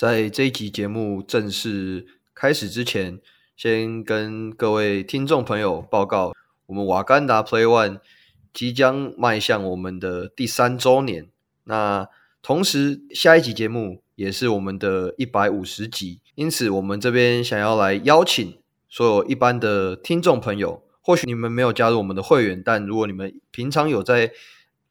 在这一集节目正式开始之前，先跟各位听众朋友报告，我们瓦甘达 Play One 即将迈向我们的第三周年。那同时，下一集节目也是我们的一百五十集，因此我们这边想要来邀请所有一般的听众朋友，或许你们没有加入我们的会员，但如果你们平常有在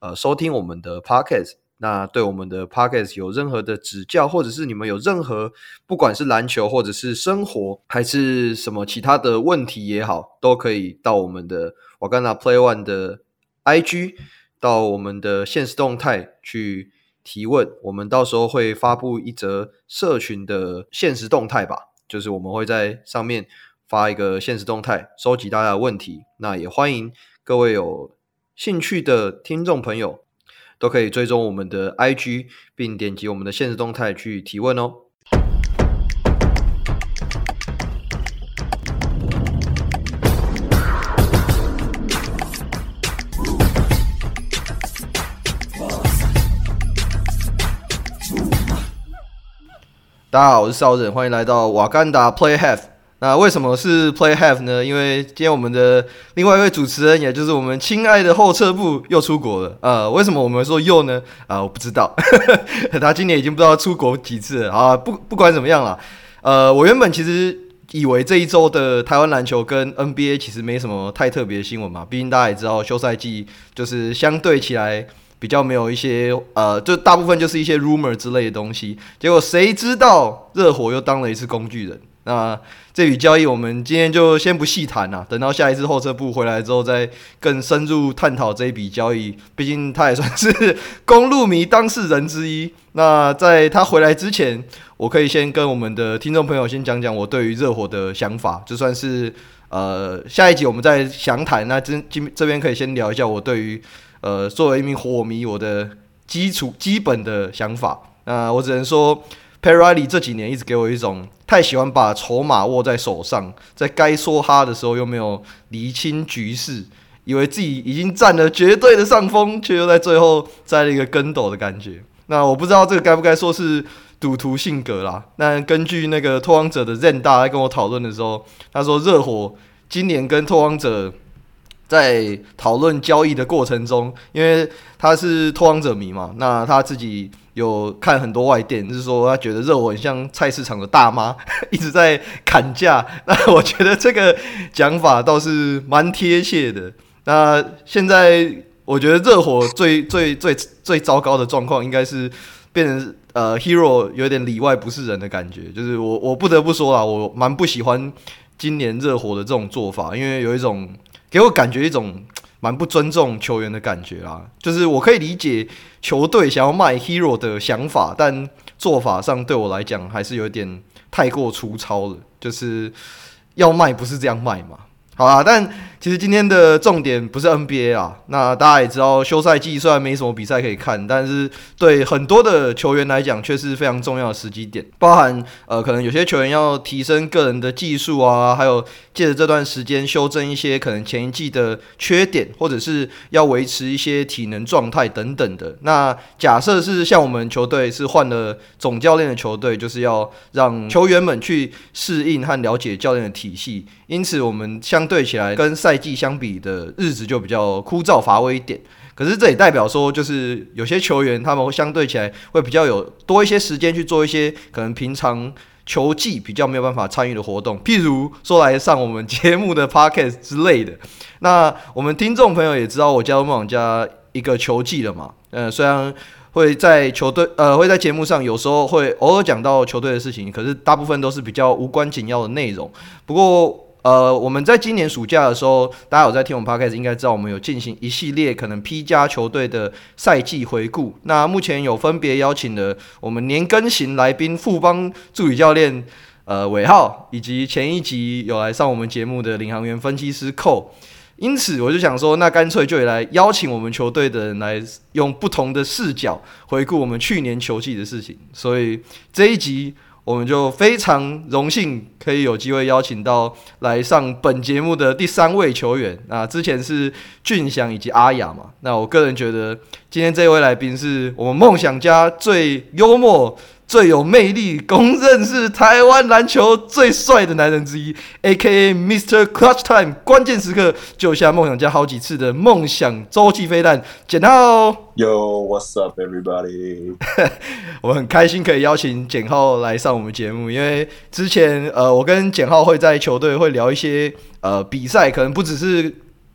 呃收听我们的 Podcast。那对我们的 Podcast 有任何的指教，或者是你们有任何不管是篮球或者是生活，还是什么其他的问题也好，都可以到我们的瓦甘达 Play One 的 IG，到我们的现实动态去提问。我们到时候会发布一则社群的现实动态吧，就是我们会在上面发一个现实动态，收集大家的问题。那也欢迎各位有兴趣的听众朋友。都可以追踪我们的 IG，并点击我们的限时动态去提问哦。大家好，我是邵忍，欢迎来到瓦干达 Play Half。那为什么是 Play Half 呢？因为今天我们的另外一位主持人，也就是我们亲爱的后撤步又出国了。呃，为什么我们说又呢？啊、我不知道，他今年已经不知道出国几次了啊。不，不管怎么样啦，呃，我原本其实以为这一周的台湾篮球跟 NBA 其实没什么太特别的新闻嘛。毕竟大家也知道，休赛季就是相对起来比较没有一些呃，就大部分就是一些 rumor 之类的东西。结果谁知道热火又当了一次工具人。那这笔交易我们今天就先不细谈了，等到下一次后撤步回来之后再更深入探讨这一笔交易。毕竟他也算是公路迷当事人之一。那在他回来之前，我可以先跟我们的听众朋友先讲讲我对于热火的想法，就算是呃下一集我们再详谈。那今今这边可以先聊一下我对于呃作为一名火迷我的基础基本的想法。那我只能说。Pat Riley 这几年一直给我一种太喜欢把筹码握在手上，在该说哈的时候又没有理清局势，以为自己已经占了绝对的上风，却又在最后栽了一个跟斗的感觉。那我不知道这个该不该说是赌徒性格啦。那根据那个拓荒者的任大在跟我讨论的时候，他说热火今年跟拓荒者在讨论交易的过程中，因为他是拓荒者迷嘛，那他自己。有看很多外电，就是说他觉得热火很像菜市场的大妈，一直在砍价。那我觉得这个讲法倒是蛮贴切的。那现在我觉得热火最最最最糟糕的状况，应该是变成呃，Hero 有点里外不是人的感觉。就是我我不得不说啦，我蛮不喜欢今年热火的这种做法，因为有一种给我感觉一种。蛮不尊重球员的感觉啦，就是我可以理解球队想要卖 Hero 的想法，但做法上对我来讲还是有点太过粗糙了，就是要卖不是这样卖嘛。好啦，但其实今天的重点不是 NBA 啊。那大家也知道，休赛季虽然没什么比赛可以看，但是对很多的球员来讲却是非常重要的时机点。包含呃，可能有些球员要提升个人的技术啊，还有借着这段时间修正一些可能前一季的缺点，或者是要维持一些体能状态等等的。那假设是像我们球队是换了总教练的球队，就是要让球员们去适应和了解教练的体系。因此，我们相对起来跟赛赛季相比的日子就比较枯燥乏味一点。可是这也代表说，就是有些球员他们会相对起来会比较有多一些时间去做一些可能平常球技比较没有办法参与的活动，譬如说来上我们节目的 podcast 之类的。那我们听众朋友也知道，我加入梦想家一个球技了嘛？呃，虽然会在球队呃会在节目上有时候会偶尔讲到球队的事情，可是大部分都是比较无关紧要的内容。不过，呃，我们在今年暑假的时候，大家有在听我们 Podcast，应该知道我们有进行一系列可能 P 加球队的赛季回顾。那目前有分别邀请了我们年更型来宾富邦助理教练呃尾号，以及前一集有来上我们节目的领航员分析师寇。因此，我就想说，那干脆就来邀请我们球队的人来用不同的视角回顾我们去年球季的事情。所以这一集。我们就非常荣幸可以有机会邀请到来上本节目的第三位球员。那之前是俊祥以及阿雅嘛。那我个人觉得今天这位来宾是我们梦想家最幽默、最有魅力，公认是台湾篮球最帅的男人之一，A.K.A. Mr. Clutch Time，关键时刻救下梦想家好几次的梦想洲际飞弹简浩。Yo，what's up, everybody？我很开心可以邀请简浩来上我们节目，因为之前呃，我跟简浩会在球队会聊一些呃比赛，可能不只是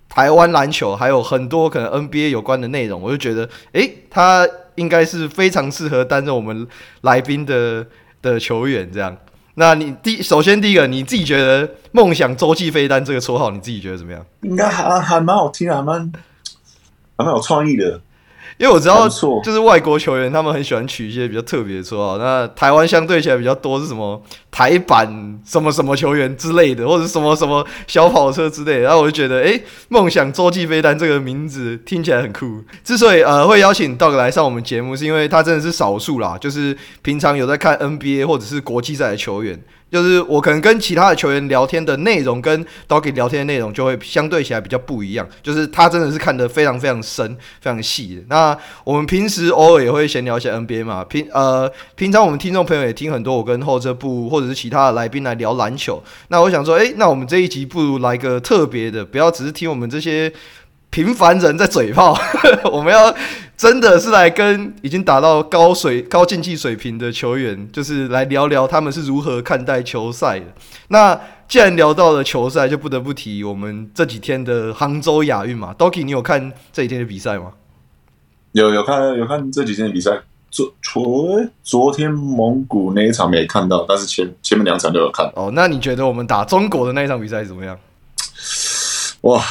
台湾篮球，还有很多可能 NBA 有关的内容，我就觉得，诶，他。应该是非常适合担任我们来宾的的球员，这样。那你第首先第一个，你自己觉得“梦想洲际飞弹”这个绰号，你自己觉得怎么样？应该还还蛮好听的，还蛮还蛮有创意的。因为我知道，就是外国球员他们很喜欢取一些比较特别的绰号。那台湾相对起来比较多是什么台版什么什么球员之类的，或者什么什么小跑车之类的。然后我就觉得，诶，梦想洲际飞弹这个名字听起来很酷。之所以呃会邀请 Dog 来上我们节目，是因为他真的是少数啦，就是平常有在看 NBA 或者是国际赛的球员。就是我可能跟其他的球员聊天的内容，跟 Doggy 聊天的内容就会相对起来比较不一样。就是他真的是看得非常非常深、非常细的。那我们平时偶尔也会闲聊一些 NBA 嘛，平呃平常我们听众朋友也听很多我跟后车部或者是其他的来宾来聊篮球。那我想说，诶、欸，那我们这一集不如来个特别的，不要只是听我们这些。平凡人在嘴炮，我们要真的是来跟已经达到高水高竞技水平的球员，就是来聊聊他们是如何看待球赛的。那既然聊到了球赛，就不得不提我们这几天的杭州亚运嘛。Doki，你有看这几天的比赛吗？有有看有看这几天的比赛。昨昨昨天蒙古那一场没看到，但是前前面两场都有看。哦，那你觉得我们打中国的那一场比赛怎么样？哇！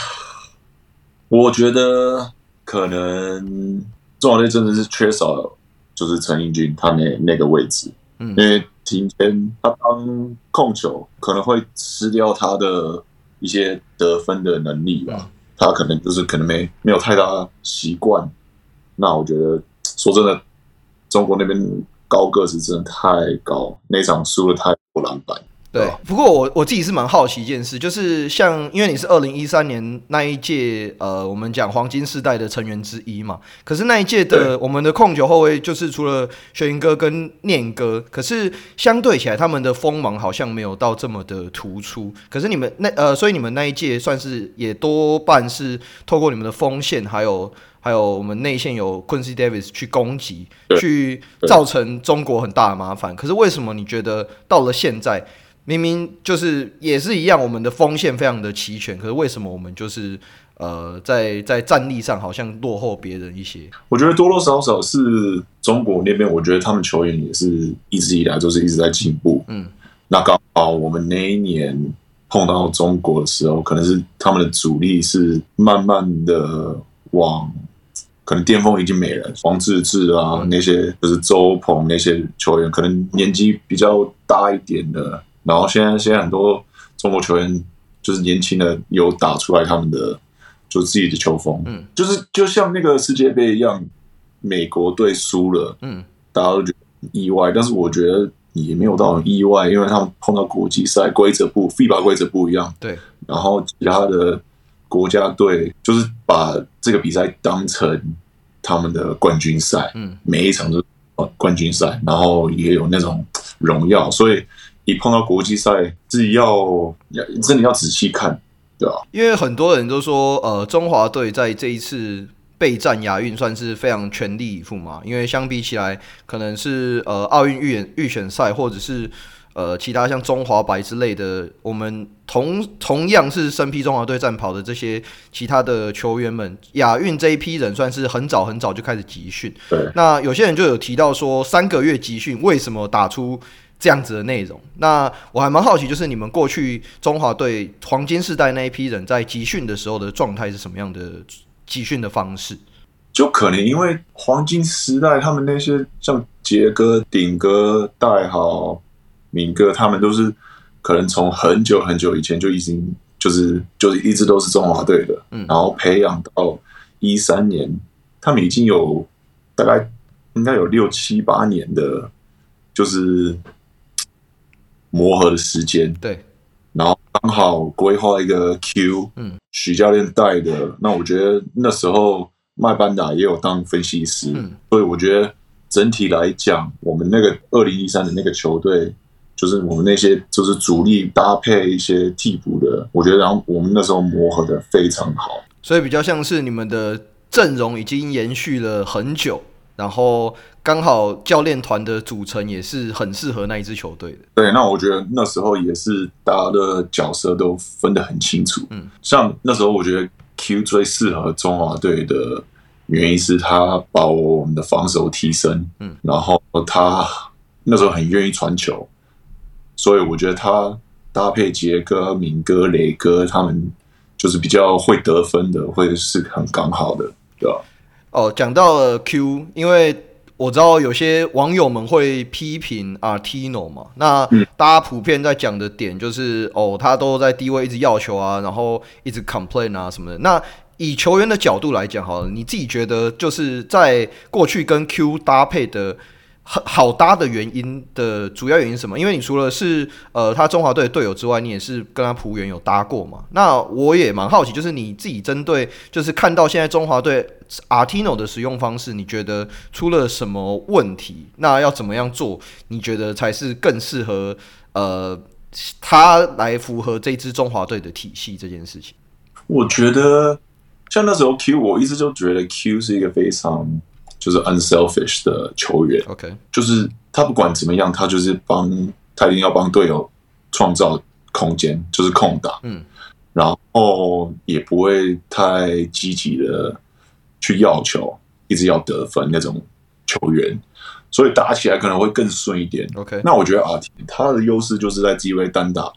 我觉得可能中华队真的是缺少，就是陈英军他那那个位置，嗯，因为今天他当控球可能会失掉他的一些得分的能力吧，他可能就是可能没没有太大习惯。那我觉得说真的，中国那边高个子真的太高，那场输了太多篮板。对，不过我我自己是蛮好奇一件事，就是像因为你是二零一三年那一届，呃，我们讲黄金世代的成员之一嘛。可是那一届的我们的控球后卫，就是除了学云哥跟念哥，可是相对起来，他们的锋芒好像没有到这么的突出。可是你们那呃，所以你们那一届算是也多半是透过你们的锋线，还有还有我们内线有 Quincy Davis 去攻击，去造成中国很大的麻烦。可是为什么你觉得到了现在？明明就是也是一样，我们的锋线非常的齐全，可是为什么我们就是呃在在战力上好像落后别人一些？我觉得多多少少是中国那边，我觉得他们球员也是一直以来都是一直在进步。嗯，那刚好我们那一年碰到中国的时候，可能是他们的主力是慢慢的往，可能巅峰已经没了，黄志志啊、嗯、那些就是周鹏那些球员，可能年纪比较大一点的。然后现在现在很多中国球员就是年轻的有打出来他们的就自己的球风，嗯，就是就像那个世界杯一样，美国队输了，嗯，大家都觉得意外，但是我觉得也没有到很意外，因为他们碰到国际赛规则不，FIBA 规则不一样，对，然后其他的国家队就是把这个比赛当成他们的冠军赛，嗯，每一场都冠军赛，然后也有那种荣耀，所以。一碰到国际赛，自己要要真的要仔细看，对吧？因为很多人都说，呃，中华队在这一次备战亚运算是非常全力以赴嘛。因为相比起来，可能是呃奥运预预选赛，或者是呃其他像中华白之类的，我们同同样是身披中华队战袍的这些其他的球员们，亚运这一批人算是很早很早就开始集训。对，那有些人就有提到说，三个月集训为什么打出？这样子的内容，那我还蛮好奇，就是你们过去中华队黄金世代那一批人在集训的时候的状态是什么样的集训的方式？就可能因为黄金时代他们那些像杰哥、顶哥、戴豪、敏哥，他们都是可能从很久很久以前就已经就是就是一直都是中华队的，嗯，然后培养到一三年，他们已经有大概应该有六七八年的，就是。磨合的时间，对，然后刚好规划一个 Q，嗯，许教练带的，那我觉得那时候麦班达也有当分析师，嗯，所以我觉得整体来讲，我们那个二零一三的那个球队，就是我们那些就是主力搭配一些替补的，我觉得然后我们那时候磨合的非常好，所以比较像是你们的阵容已经延续了很久，然后刚好教练团的组成也是很适合那一支球队的。对，那我觉得那时候也是大家的角色都分得很清楚。嗯，像那时候我觉得 Q 最适合中华队的。原因是他把我们的防守提升，嗯，然后他那时候很愿意传球，所以我觉得他搭配杰哥、敏哥、雷哥他们就是比较会得分的，会是很刚好的，对吧？哦，讲到了 Q，因为我知道有些网友们会批评 Artino 嘛，那大家普遍在讲的点就是，哦，他都在低位一直要球啊，然后一直 complain 啊什么的，那。以球员的角度来讲，好了，你自己觉得就是在过去跟 Q 搭配的很好搭的原因的主要原因是什么？因为你除了是呃他中华队的队友之外，你也是跟他璞园有搭过嘛。那我也蛮好奇，就是你自己针对就是看到现在中华队 Artino 的使用方式，你觉得出了什么问题？那要怎么样做？你觉得才是更适合呃他来符合这支中华队的体系这件事情？我觉得。像那时候 Q，我一直就觉得 Q 是一个非常就是 unselfish 的球员。OK，就是他不管怎么样，他就是帮他一定要帮队友创造空间，就是空档。嗯，然后也不会太积极的去要求，一直要得分那种球员，所以打起来可能会更顺一点。OK，那我觉得啊，他的优势就是在机位单打，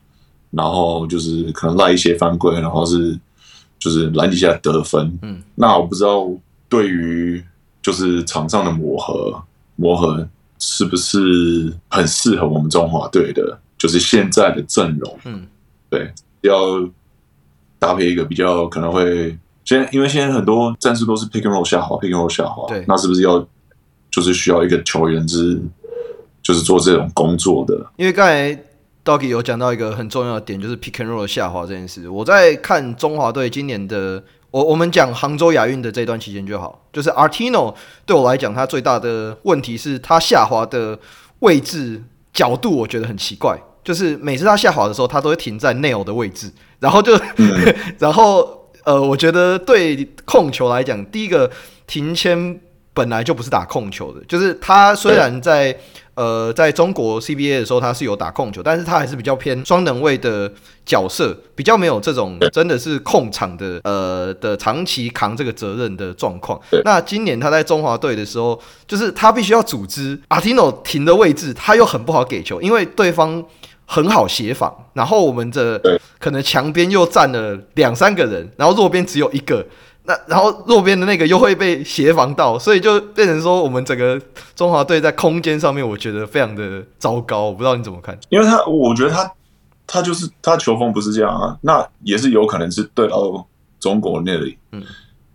然后就是可能赖一些犯规，然后是。就是篮底下得分，嗯，那我不知道对于就是场上的磨合，磨合是不是很适合我们中华队的？就是现在的阵容，嗯，对，要搭配一个比较可能会现在，因为现在很多战术都是 pick and roll 下滑，pick and roll 下滑，对，那是不是要就是需要一个球员之就是做这种工作的？因为刚才。Doggy 有讲到一个很重要的点，就是 pick and roll 的下滑这件事。我在看中华队今年的，我我们讲杭州亚运的这段期间就好，就是 Artino 对我来讲，他最大的问题是他下滑的位置角度，我觉得很奇怪。就是每次他下滑的时候，他都会停在 nail 的位置，然后就，然后呃，我觉得对控球来讲，第一个停签本来就不是打控球的，就是他虽然在。呃，在中国 CBA 的时候，他是有打控球，但是他还是比较偏双能位的角色，比较没有这种真的是控场的呃的长期扛这个责任的状况。那今年他在中华队的时候，就是他必须要组织 Artino 停的位置，他又很不好给球，因为对方很好协防，然后我们的可能墙边又站了两三个人，然后弱边只有一个。那然后弱边的那个又会被协防到，所以就变成说我们整个中华队在空间上面，我觉得非常的糟糕。我不知道你怎么看？因为他，我觉得他他就是他球风不是这样啊。那也是有可能是对到中国那里，嗯，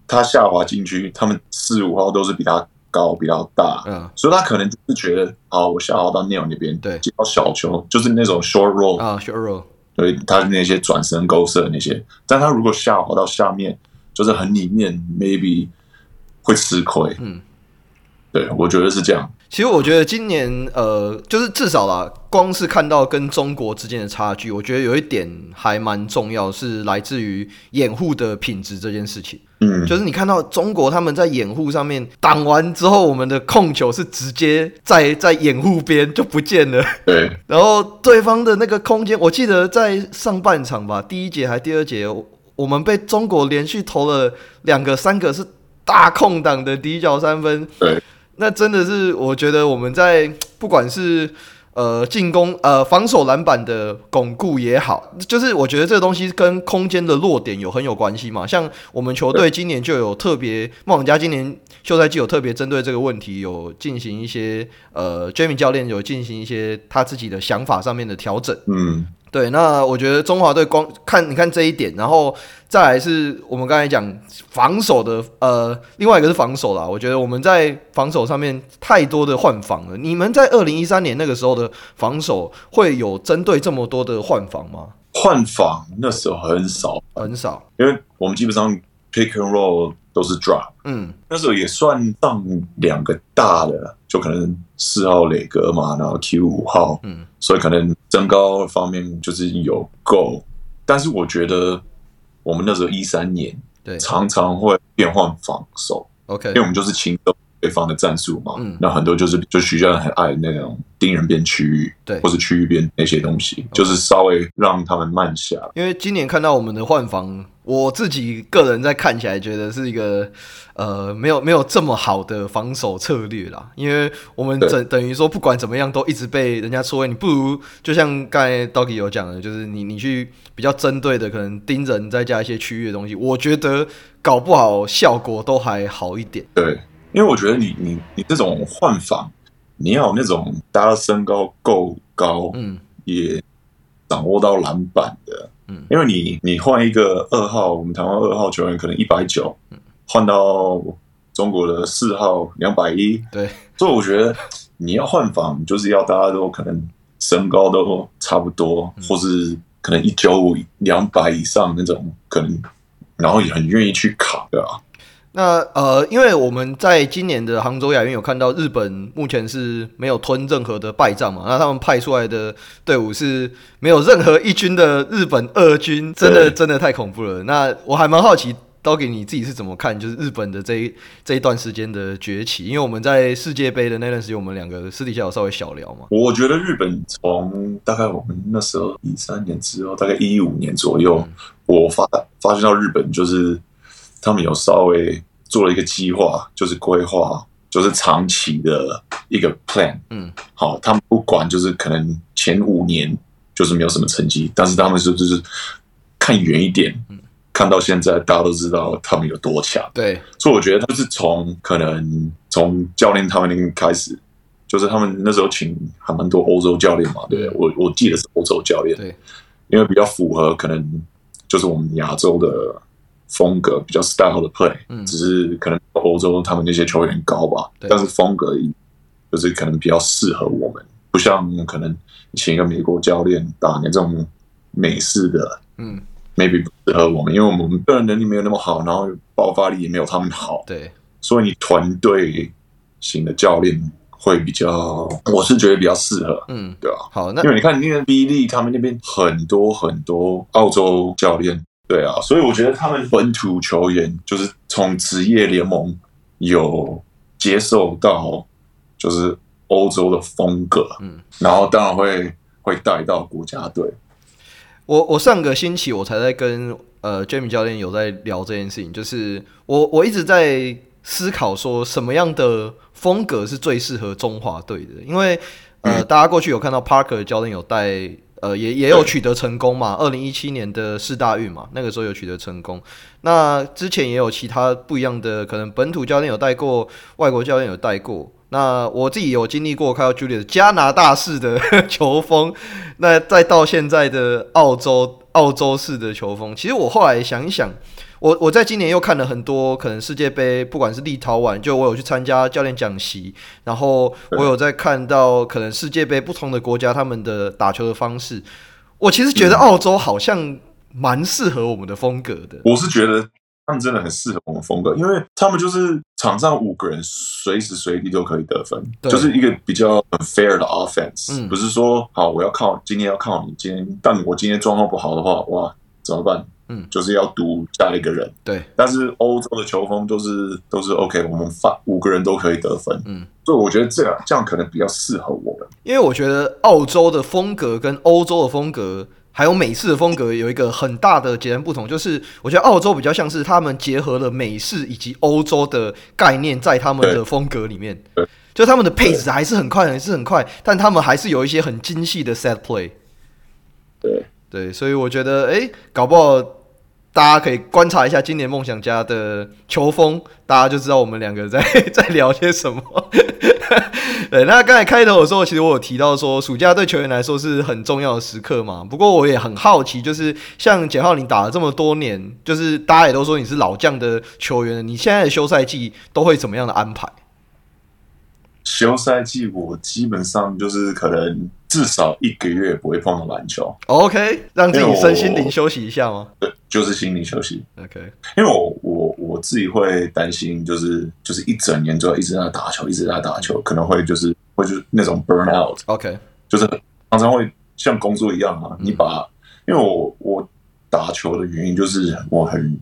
他下滑进去，他们四五号都是比他高、比较大，嗯，所以他可能就是觉得，好，我下滑到 Neil 那边，对，接到小球就是那种 short roll 啊，short roll，对，他那些转身勾射那些，但他如果下滑到下面。就是很里面，maybe 会吃亏。嗯，对，我觉得是这样。其实我觉得今年，呃，就是至少啦，光是看到跟中国之间的差距，我觉得有一点还蛮重要，是来自于掩护的品质这件事情。嗯，就是你看到中国他们在掩护上面挡完之后，我们的控球是直接在在掩护边就不见了。对，然后对方的那个空间，我记得在上半场吧，第一节还第二节。我们被中国连续投了两个、三个是大空档的底角三分，对，那真的是我觉得我们在 不管是呃进攻呃防守篮板的巩固也好，就是我觉得这个东西跟空间的落点有很有关系嘛。像我们球队今年就有特别，梦想家今年休赛季有特别针对这个问题有进行一些呃，Jamie 教练有进行一些他自己的想法上面的调整，嗯。对，那我觉得中华队光看你看这一点，然后再来是我们刚才讲防守的，呃，另外一个是防守啦。我觉得我们在防守上面太多的换防了。你们在二零一三年那个时候的防守会有针对这么多的换防吗？换防那时候很少，很少，因为我们基本上 pick and roll 都是 drop，嗯，那时候也算上两个大的，就可能四号磊哥嘛，然后 Q 五号，嗯，所以可能增高方面就是有够，但是我觉得我们那时候一三年，对，常常会变换防守，OK，因为我们就是轻松。对方的战术嘛，嗯，那很多就是就徐教练很爱那种盯人边区域，对，或是区域边那些东西，就是稍微让他们慢下。因为今年看到我们的换防，我自己个人在看起来觉得是一个呃没有没有这么好的防守策略啦。因为我们等等于说不管怎么样都一直被人家戳，你不如就像刚才 Doggy 有讲的，就是你你去比较针对的可能盯人，再加一些区域的东西，我觉得搞不好效果都还好一点。对。因为我觉得你你你这种换防，你要有那种大家身高够高，嗯，也掌握到篮板的，嗯，因为你你换一个二号，我们台湾二号球员可能一百九，换到中国的四号两百一，对，所以我觉得你要换防，就是要大家都可能身高都差不多，嗯、或是可能一九五两百以上那种，可能然后也很愿意去卡，对吧？那呃，因为我们在今年的杭州亚运有看到日本目前是没有吞任何的败仗嘛，那他们派出来的队伍是没有任何一军的日本二军，真的真的太恐怖了。那我还蛮好奇，刀给你自己是怎么看，就是日本的这一这一段时间的崛起？因为我们在世界杯的那段时间，我们两个私底下有稍微小聊嘛。我觉得日本从大概我们那时候一三年之后，大概一五年左右，嗯、我发发现到日本就是。他们有稍微做了一个计划，就是规划，就是长期的一个 plan。嗯，好，他们不管就是可能前五年就是没有什么成绩，但是他们是就是看远一点，嗯，看到现在大家都知道他们有多强。对，所以我觉得就是从可能从教练他们那边开始，就是他们那时候请还蛮多欧洲教练嘛，对，我我记得是欧洲教练，对，因为比较符合可能就是我们亚洲的。风格比较 style 的 play，嗯，只是可能欧洲他们那些球员高吧，但是风格就是可能比较适合我们，不像可能请一个美国教练打那种美式的，嗯，maybe 不适合我们，因为我们个人能力没有那么好，然后爆发力也没有他们好，对，所以你团队型的教练会比较，我是觉得比较适合，嗯，对吧？好，那因为你看那个 B 利他们那边很多很多澳洲教练。对啊，所以我觉得他们本土球员就是从职业联盟有接受到，就是欧洲的风格，嗯，然后当然会会带到国家队。我我上个星期我才在跟呃 Jamie 教练有在聊这件事情，就是我我一直在思考说什么样的风格是最适合中华队的，因为呃、嗯、大家过去有看到 Parker 教练有带。呃，也也有取得成功嘛。二零一七年的四大运嘛，那个时候有取得成功。那之前也有其他不一样的，可能本土教练有带过，外国教练有带过。那我自己有经历过看到 Julius 加拿大式的 球风，那再到现在的澳洲澳洲式的球风。其实我后来想一想。我我在今年又看了很多可能世界杯，不管是立陶宛，就我有去参加教练讲习，然后我有在看到可能世界杯不同的国家他们的打球的方式。我其实觉得澳洲好像蛮适合我们的风格的。我是觉得他们真的很适合我们风格，因为他们就是场上五个人随时随地都可以得分，就是一个比较很 fair 的 offense，嗯，不是说好我要靠今天要靠你今天，但我今天状况不好的话，哇，怎么办？嗯，就是要赌下一个人。对，但是欧洲的球风都是都是 OK，我们发五个人都可以得分。嗯，所以我觉得这样这样可能比较适合我们。因为我觉得澳洲的风格跟欧洲的风格还有美式的风格有一个很大的截然不同，就是我觉得澳洲比较像是他们结合了美式以及欧洲的概念在他们的风格里面。对，就他们的配置还是很快，还是很快，但他们还是有一些很精细的 set play。对对，所以我觉得，哎，搞不好。大家可以观察一下今年梦想家的球风，大家就知道我们两个在 在聊些什么。对，那刚才开头的时候，其实我有提到说，暑假对球员来说是很重要的时刻嘛。不过我也很好奇，就是像简浩，你打了这么多年，就是大家也都说你是老将的球员，你现在的休赛季都会怎么样的安排？休赛季我基本上就是可能至少一个月不会碰到篮球。OK，让自己身心灵休息一下吗？对，就是心灵休息。OK，因为我我我自己会担心，就是就是一整年都要一直在打球，一直在打球，可能会就是会就是那种 burn out。OK，就是常常会像工作一样啊，你把，因为我我打球的原因就是我很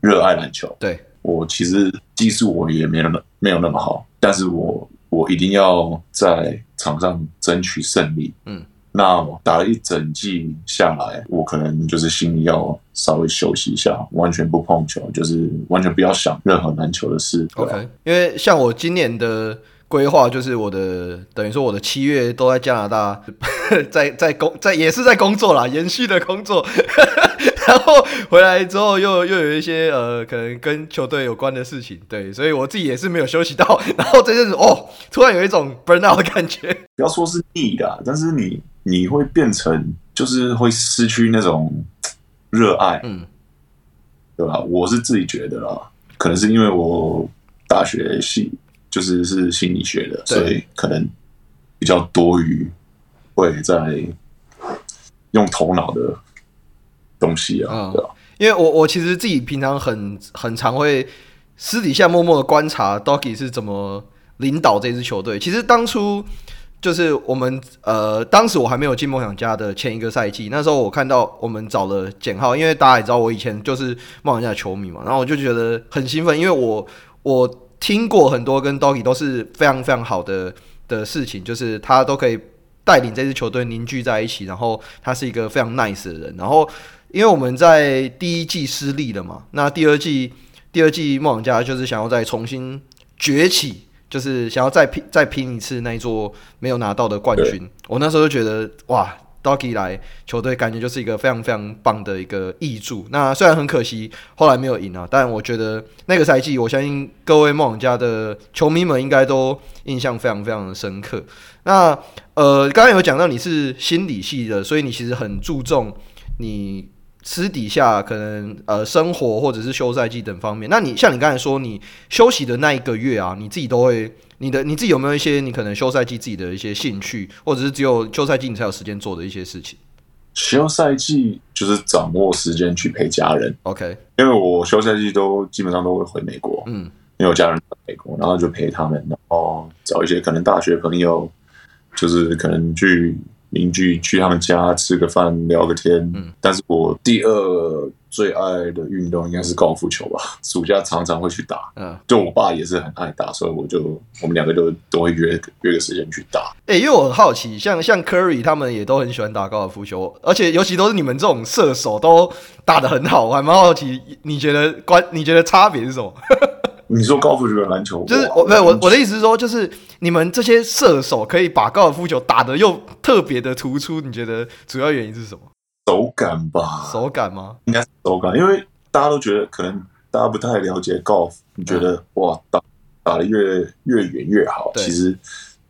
热爱篮球。对，我其实技术我也没有那么没有那么好，但是我。我一定要在场上争取胜利。嗯，那打了一整季下来，我可能就是心里要稍微休息一下，完全不碰球，就是完全不要想任何篮球的事。OK，因为像我今年的规划，就是我的等于说我的七月都在加拿大，在在工在也是在工作啦，延续的工作。然后回来之后又又有一些呃，可能跟球队有关的事情，对，所以我自己也是没有休息到。然后这阵子哦，突然有一种 burn out 的感觉。不要说是腻的，但是你你会变成就是会失去那种热爱，嗯，对吧？我是自己觉得啦，可能是因为我大学系就是是心理学的，所以可能比较多余会在用头脑的。东西啊，嗯、对吧？因为我我其实自己平常很很常会私底下默默的观察 Doggy 是怎么领导这支球队。其实当初就是我们呃，当时我还没有进梦想家的前一个赛季，那时候我看到我们找了简浩，因为大家也知道我以前就是梦想家的球迷嘛，然后我就觉得很兴奋，因为我我听过很多跟 Doggy 都是非常非常好的的事情，就是他都可以带领这支球队凝聚在一起，然后他是一个非常 nice 的人，然后。因为我们在第一季失利了嘛，那第二季第二季梦想家就是想要再重新崛起，就是想要再拼再拼一次那一座没有拿到的冠军。我那时候就觉得哇，Doggy 来球队感觉就是一个非常非常棒的一个挹注。那虽然很可惜后来没有赢啊，但我觉得那个赛季我相信各位梦家的球迷们应该都印象非常非常的深刻。那呃，刚刚有讲到你是心理系的，所以你其实很注重你。私底下可能呃生活或者是休赛季等方面，那你像你刚才说你休息的那一个月啊，你自己都会你的你自己有没有一些你可能休赛季自己的一些兴趣，或者是只有休赛季你才有时间做的一些事情？休赛季就是掌握时间去陪家人。OK，因为我休赛季都基本上都会回美国，嗯，因为我家人在美国，然后就陪他们，然后找一些可能大学朋友，就是可能去。邻居去他们家吃个饭聊个天，嗯，但是我第二最爱的运动应该是高尔夫球吧，暑假常常会去打，嗯，就我爸也是很爱打，所以我就我们两个都都会约约个时间去打。哎、欸，因为我很好奇，像像 Curry 他们也都很喜欢打高尔夫球，而且尤其都是你们这种射手都打得很好，我还蛮好奇，你觉得关你觉得差别是什么？你说高尔夫球跟篮球，就是我没有我我的意思是说，就是你们这些射手可以把高尔夫球打得又特别的突出，你觉得主要原因是什么？手感吧？手感吗？应该是手感，因为大家都觉得可能大家不太了解 golf，，你觉得、嗯、哇打打的越越远越好，其实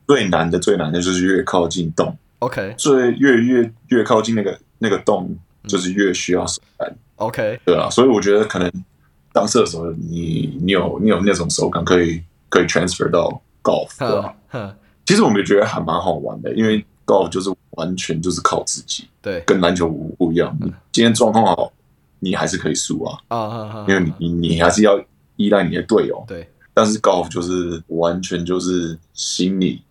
最难的最难的就是越靠近洞。OK，最越越越靠近那个那个洞，就是越需要手感。OK，对啊，所以我觉得可能。当射手，你你有你有那种手感，可以可以 transfer 到 golf，对吧？其实我们也觉得还蛮好玩的，因为 golf 就是完全就是靠自己，对，跟篮球不一样。今天状况好，你还是可以输啊，啊，因为你你还是要依赖你的队友，对。但是 golf 就是完全就是心理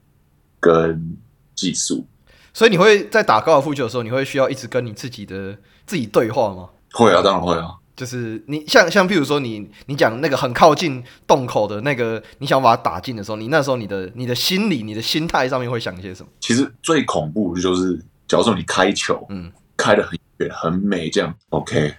跟技术，所以你会在打高尔夫球的时候，你会需要一直跟你自己的自己对话吗？会啊，当然会啊。就是你像像譬如说你你讲那个很靠近洞口的那个，你想把它打进的时候，你那时候你的你的心理、你的心态上面会想一些什么？其实最恐怖的就是，假如说你开球，嗯，开的很远很美，这样 OK，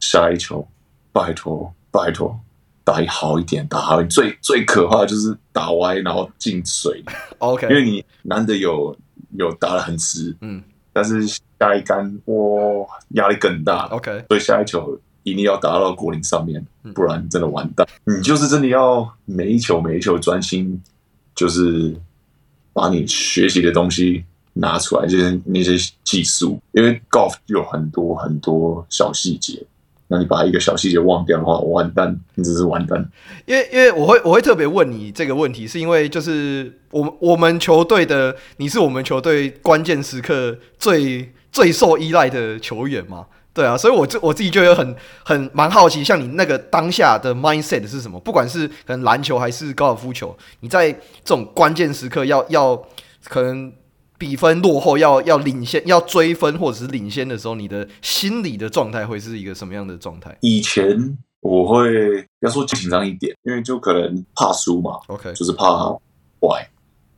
下一球，拜托拜托，打一好一点，打好一点。最最可怕的就是打歪然后进水，OK，因为你难得有有打的很直，嗯，但是下一杆哇压力更大，OK，所以下一球。一定要打到果岭上面，不然真的完蛋。你就是真的要每一球每一球专心，就是把你学习的东西拿出来，就是那些技术。因为 golf 有很多很多小细节，那你把一个小细节忘掉的话，完蛋，你只是完蛋。因为因为我会我会特别问你这个问题，是因为就是我们我们球队的你是我们球队关键时刻最最受依赖的球员嘛？对啊，所以我我自己就有很很蛮好奇，像你那个当下的 mindset 是什么？不管是可能篮球还是高尔夫球，你在这种关键时刻要要可能。比分落后要要领先要追分或者是领先的时候，你的心理的状态会是一个什么样的状态？以前我会要说紧张一点，因为就可能怕输嘛，OK，就是怕坏。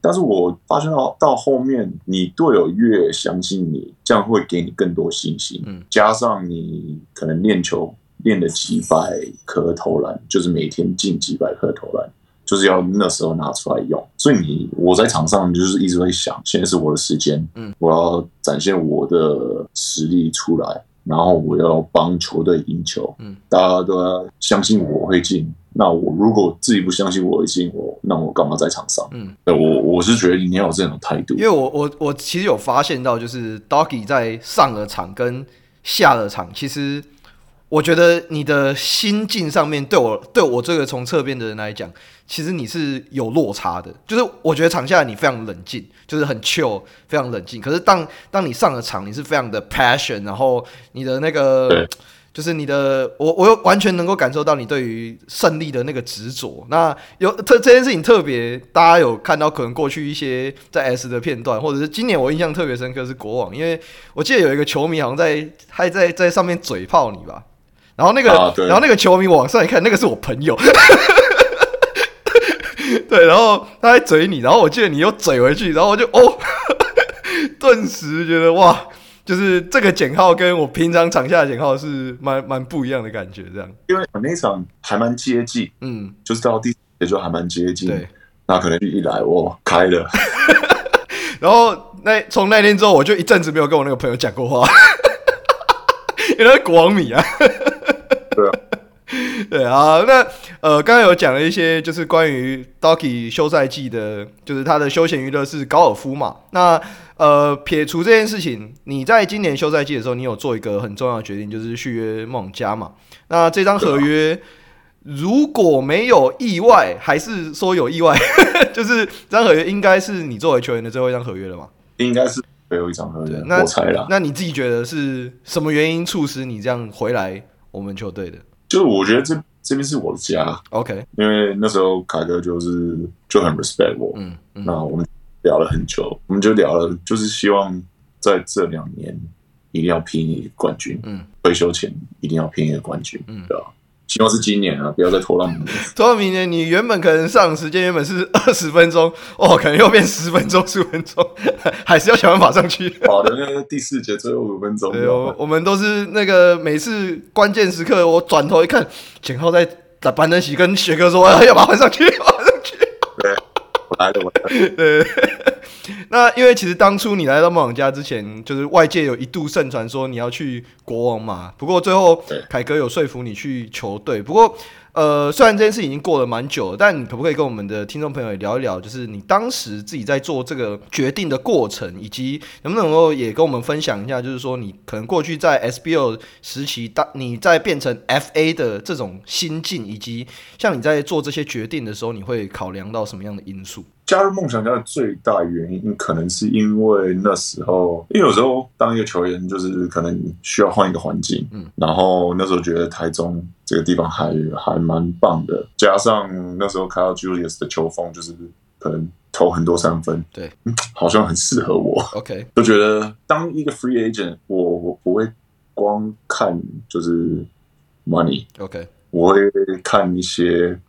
但是我发现到到后面，你队友越相信你，这样会给你更多信心。嗯，加上你可能练球练了几百颗投篮，就是每天进几百颗投篮。就是要那时候拿出来用，所以你我在场上就是一直会想，现在是我的时间，嗯，我要展现我的实力出来，然后我要帮球队赢球，嗯，大家都要相信我会进。那我如果自己不相信我已经，我那我干嘛在场上？嗯，我我是觉得你要有这种态度，因为我我我其实有发现到，就是 Doggy 在上了场跟下了场，其实。我觉得你的心境上面对我对我这个从侧边的人来讲，其实你是有落差的。就是我觉得场下你非常冷静，就是很 chill，非常冷静。可是当当你上了场，你是非常的 passion，然后你的那个就是你的，我我又完全能够感受到你对于胜利的那个执着。那有这这件事情特别，大家有看到可能过去一些在 S 的片段，或者是今年我印象特别深刻是国王，因为我记得有一个球迷好像在还在在上面嘴炮你吧。然后那个，啊、然后那个球迷往上一看，那个是我朋友，对，然后他还嘴你，然后我记得你又嘴回去，然后我就哦，顿时觉得哇，就是这个减号跟我平常场下的减号是蛮蛮不一样的感觉，这样。因为我那场还蛮接近，嗯，就是到第四节就还蛮接近，对，那可能一来我开了，然后那从那天之后，我就一阵子没有跟我那个朋友讲过话，因为他是国王米啊。对啊，对啊，那呃，刚刚有讲了一些，就是关于 Doki 休赛季的，就是他的休闲娱乐是高尔夫嘛。那呃，撇除这件事情，你在今年休赛季的时候，你有做一个很重要的决定，就是续约梦想家嘛。那这张合约如果没有意外，还是说有意外，就是这张合约应该是你作为球员的最后一张合约了吗？应该是最后一张合约，我猜啦。那你自己觉得是什么原因促使你这样回来？我们球队的，就是我觉得这这边是我的家，OK，因为那时候凯哥就是就很 respect 我，嗯，嗯，那我们聊了很久，我们就聊了，就是希望在这两年一定要拼一个冠军，嗯，退休前一定要拼一个冠军，嗯，对吧？希望是今年啊，不要再拖到明年。拖到明年，你原本可能上时间原本是 二十分钟，哦，可能又变十分钟、十五分钟，还是要想办法上去。好的，那个第四节最后五分钟。对哦，我们都是那个每次关键时刻，我转头一看，简浩在打板凳席跟学哥说：“要把他换上去，换上去。”对，我来了，我来了。对。那因为其实当初你来到梦想家之前，就是外界有一度盛传说你要去国王嘛。不过最后凯哥有说服你去球队。不过呃，虽然这件事已经过了蛮久了，但你可不可以跟我们的听众朋友也聊一聊，就是你当时自己在做这个决定的过程，以及能不能够也跟我们分享一下，就是说你可能过去在 SBO 时期，当你在变成 FA 的这种心境，以及像你在做这些决定的时候，你会考量到什么样的因素？加入梦想家的最大原因，可能是因为那时候，因为有时候当一个球员，就是可能需要换一个环境，嗯，然后那时候觉得台中这个地方还还蛮棒的，加上那时候 Kyle Julius 的球风，就是可能投很多三分，对，好像很适合我。OK，就觉得当一个 free agent，我我不会光看就是 money，OK，我会看一些。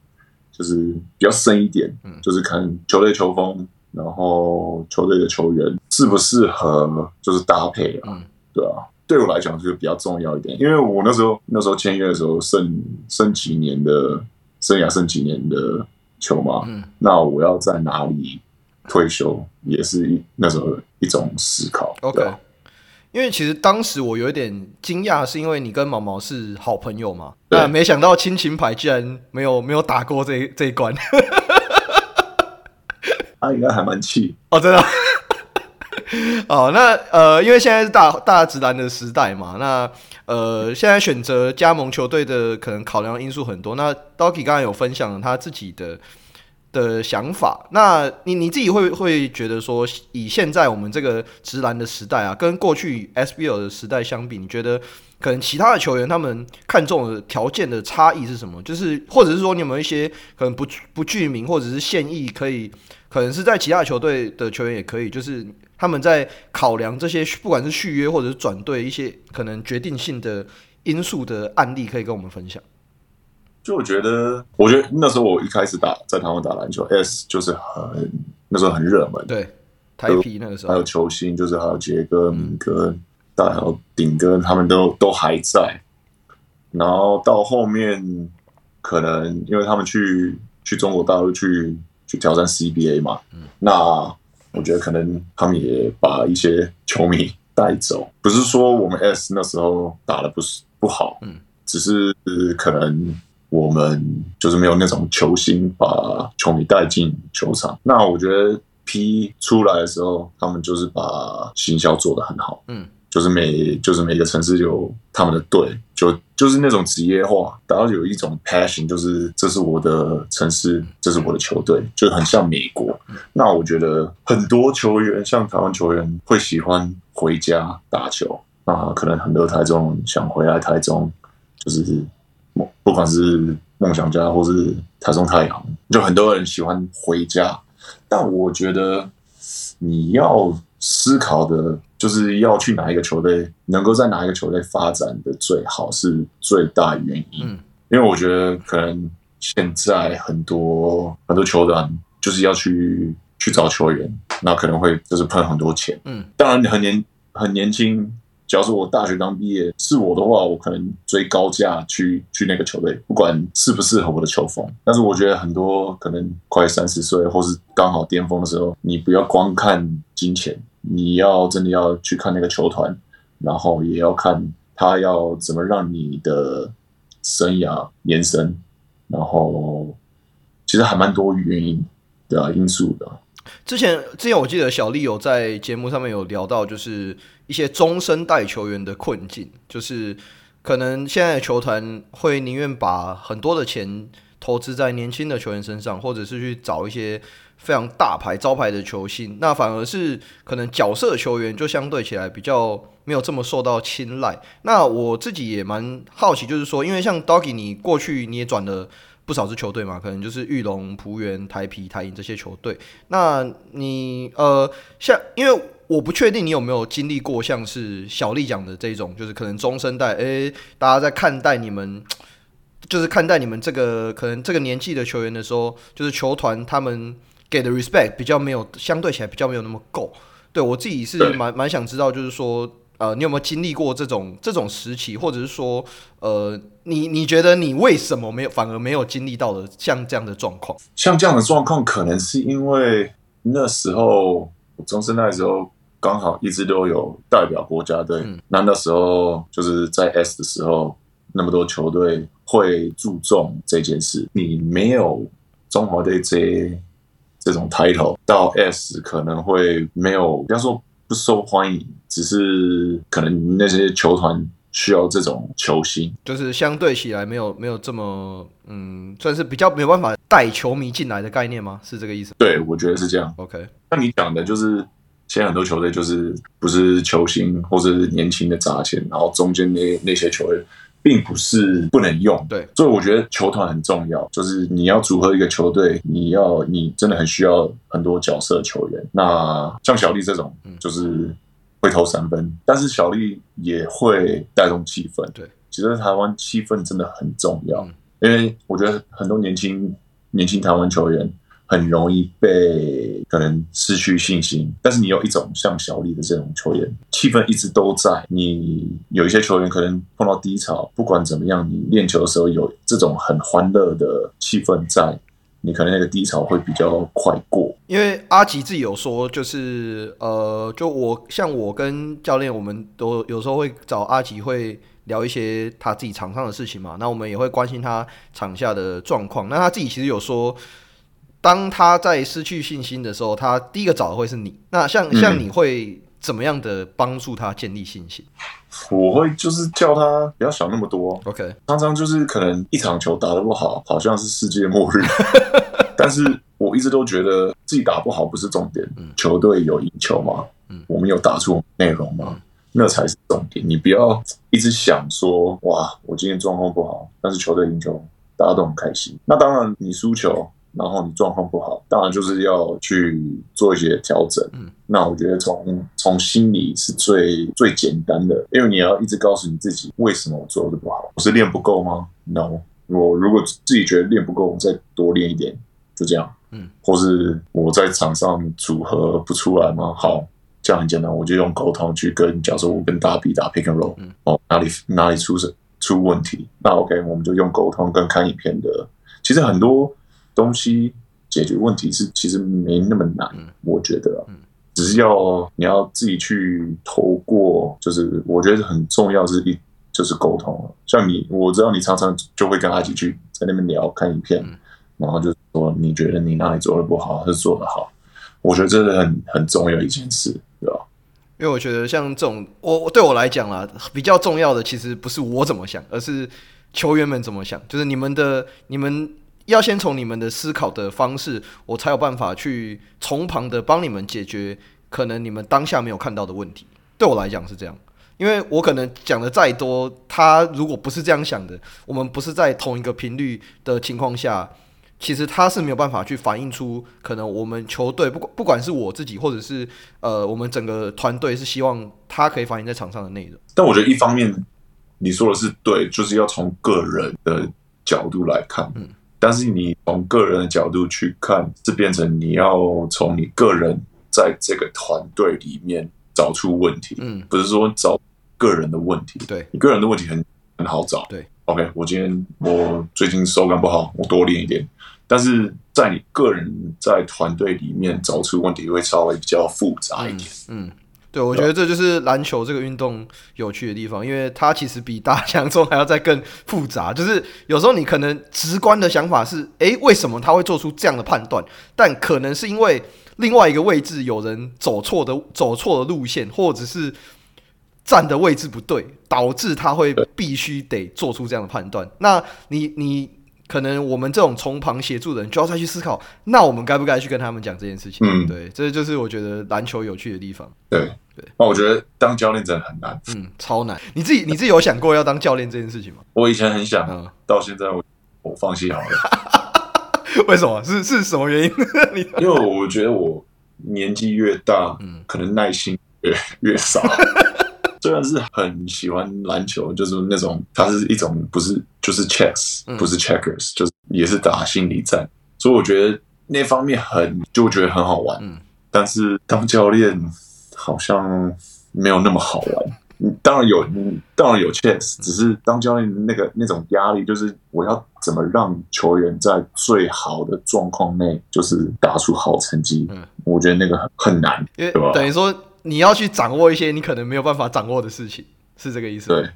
就是比较深一点，嗯，就是看球队球风，然后球队的球员适不适合，就是搭配啊，嗯，对啊，对我来讲就是比较重要一点，因为我那时候那时候签约的时候剩剩几年的生涯，剩几年的球嘛，嗯，那我要在哪里退休，也是一那时候一种思考，OK。因为其实当时我有一点惊讶，是因为你跟毛毛是好朋友嘛，那没想到亲情牌居然没有没有打过这一这一关。他应该还蛮气哦，真的。哦，那呃，因为现在是大大直男的时代嘛，那呃，现在选择加盟球队的可能考量因素很多。那 Doki 刚才有分享了他自己的的想法，那你你自己会会觉得说，以现在我们这个直男的时代啊，跟过去 SBL 的时代相比，你觉得可能其他的球员他们看重的条件的差异是什么？就是或者是说，你有没有一些可能不不具名或者是现役可以？可能是在其他球队的球员也可以，就是他们在考量这些不管是续约或者是转队一些可能决定性的因素的案例，可以跟我们分享。就我觉得，我觉得那时候我一开始打在台湾打篮球，S 就是很那时候很热门，对，台啤那个时候还有球星，就是还有杰哥、明哥、大还有顶哥，他们都都还在。然后到后面，可能因为他们去去中国大陆去。去挑战 CBA 嘛，嗯，那我觉得可能他们也把一些球迷带走，不是说我们 S 那时候打的不是不好，嗯，只是可能我们就是没有那种球星把球迷带进球场。那我觉得 P 出来的时候，他们就是把行销做得很好，嗯。就是每就是每个城市有他们的队，就就是那种职业化，然后有一种 passion，就是这是我的城市，这是我的球队，就很像美国。那我觉得很多球员，像台湾球员会喜欢回家打球，那可能很多台中想回来台中，就是梦，不管是梦想家或是台中太阳，就很多人喜欢回家。但我觉得你要思考的。就是要去哪一个球队，能够在哪一个球队发展的最好是最大原因。嗯，因为我觉得可能现在很多很多球员就是要去去找球员，那可能会就是喷很多钱。嗯，当然很年很年轻，假如说我大学刚毕业，是我的话，我可能追高价去去那个球队，不管适不适合我的球风。但是我觉得很多可能快三十岁或是刚好巅峰的时候，你不要光看金钱。你要真的要去看那个球团，然后也要看他要怎么让你的生涯延伸，然后其实还蛮多原因的因素的。之前之前我记得小丽有在节目上面有聊到，就是一些中生代球员的困境，就是可能现在的球团会宁愿把很多的钱投资在年轻的球员身上，或者是去找一些。非常大牌招牌的球星，那反而是可能角色球员就相对起来比较没有这么受到青睐。那我自己也蛮好奇，就是说，因为像 Doggy，你过去你也转了不少支球队嘛，可能就是玉龙、璞园、台皮、台银这些球队。那你呃，像因为我不确定你有没有经历过像是小丽讲的这种，就是可能中生代，诶、欸，大家在看待你们，就是看待你们这个可能这个年纪的球员的时候，就是球团他们。给的 respect 比较没有，相对起来比较没有那么够。对我自己是蛮蛮想知道，就是说，呃，你有没有经历过这种这种时期，或者是说，呃，你你觉得你为什么没有反而没有经历到的像这样的状况？像这样的状况，可能是因为那时候中生代的时候刚好一直都有代表国家队，嗯、那那时候就是在 S 的时候，那么多球队会注重这件事，你没有中华队这。这种 title 到 S 可能会没有，不要说不受欢迎，只是可能那些球团需要这种球星，就是相对起来没有没有这么嗯，算是比较没有办法带球迷进来的概念吗？是这个意思？对，我觉得是这样。OK，那你讲的就是现在很多球队就是不是球星或者是年轻的砸钱，然后中间那那些球员。并不是不能用，对，所以我觉得球团很重要，就是你要组合一个球队，你要你真的很需要很多角色球员。那像小丽这种，就是会投三分，但是小丽也会带动气氛。对，其实台湾气氛真的很重要，因为我觉得很多年轻年轻台湾球员。很容易被可能失去信心，但是你有一种像小丽的这种球员，气氛一直都在。你有一些球员可能碰到低潮，不管怎么样，你练球的时候有这种很欢乐的气氛在，你可能那个低潮会比较快过。因为阿吉自己有说，就是呃，就我像我跟教练，我们都有时候会找阿吉会聊一些他自己场上的事情嘛，那我们也会关心他场下的状况。那他自己其实有说。当他在失去信心的时候，他第一个找的会是你。那像像你会怎么样的帮助他建立信心？我会就是叫他不要想那么多。OK，常常就是可能一场球打得不好，好像是世界末日。但是我一直都觉得自己打不好不是重点，嗯、球队有赢球吗？嗯、我们有打出内容吗？嗯、那才是重点。你不要一直想说哇，我今天状况不好，但是球队赢球，大家都很开心。那当然，你输球。然后你状况不好，当然就是要去做一些调整。嗯，那我觉得从从心理是最最简单的，因为你要一直告诉你自己，为什么我做的不好？我是练不够吗？No，我如果自己觉得练不够，我再多练一点，就这样。嗯，或是我在场上组合不出来吗？好，这样很简单，我就用沟通去跟，假如说我跟大比打 pick and roll，嗯，哦，哪里哪里出出问题？那 OK，我们就用沟通跟看影片的。其实很多。东西解决问题是其实没那么难，嗯、我觉得，嗯、只是要你要自己去透过，就是我觉得很重要是一就是沟通。像你，我知道你常常就会跟他一起去在那边聊看影片，嗯、然后就说你觉得你哪里做的不好，还是做的好？我觉得这是很很重要一件事，对吧？因为我觉得像这种，我对我来讲啦，比较重要的其实不是我怎么想，而是球员们怎么想，就是你们的你们。要先从你们的思考的方式，我才有办法去从旁的帮你们解决可能你们当下没有看到的问题。对我来讲是这样，因为我可能讲的再多，他如果不是这样想的，我们不是在同一个频率的情况下，其实他是没有办法去反映出可能我们球队不管不管是我自己或者是呃我们整个团队是希望他可以反映在场上的内容。但我觉得一方面你说的是对，就是要从个人的角度来看，嗯。但是你从个人的角度去看，是变成你要从你个人在这个团队里面找出问题，嗯，不是说找个人的问题，对，你个人的问题很很好找，对，OK，我今天我最近手感不好，我多练一点，但是在你个人在团队里面找出问题会稍微比较复杂一点，嗯。嗯对，我觉得这就是篮球这个运动有趣的地方，因为它其实比大家想中还要再更复杂。就是有时候你可能直观的想法是，诶，为什么他会做出这样的判断？但可能是因为另外一个位置有人走错的走错的路线，或者是站的位置不对，导致他会必须得做出这样的判断。那你你。可能我们这种从旁协助的人就要再去思考，那我们该不该去跟他们讲这件事情？嗯，对，这就是我觉得篮球有趣的地方。对对，那我觉得当教练真的很难，嗯，超难。你自己你自己有想过要当教练这件事情吗？我以前很想，嗯，到现在我我放弃好了。为什么？是是什么原因？因为我觉得我年纪越大，嗯，可能耐心越越少。虽然是很喜欢篮球，就是那种它是一种不是就是 chess，不是 checkers，、嗯、就是也是打心理战，所以我觉得那方面很就觉得很好玩。嗯、但是当教练好像没有那么好玩。当然有，当然有 chess，只是当教练那个那种压力，就是我要怎么让球员在最好的状况内，就是打出好成绩。嗯、我觉得那个很很难，因为对吧？等于说。你要去掌握一些你可能没有办法掌握的事情，是这个意思吗？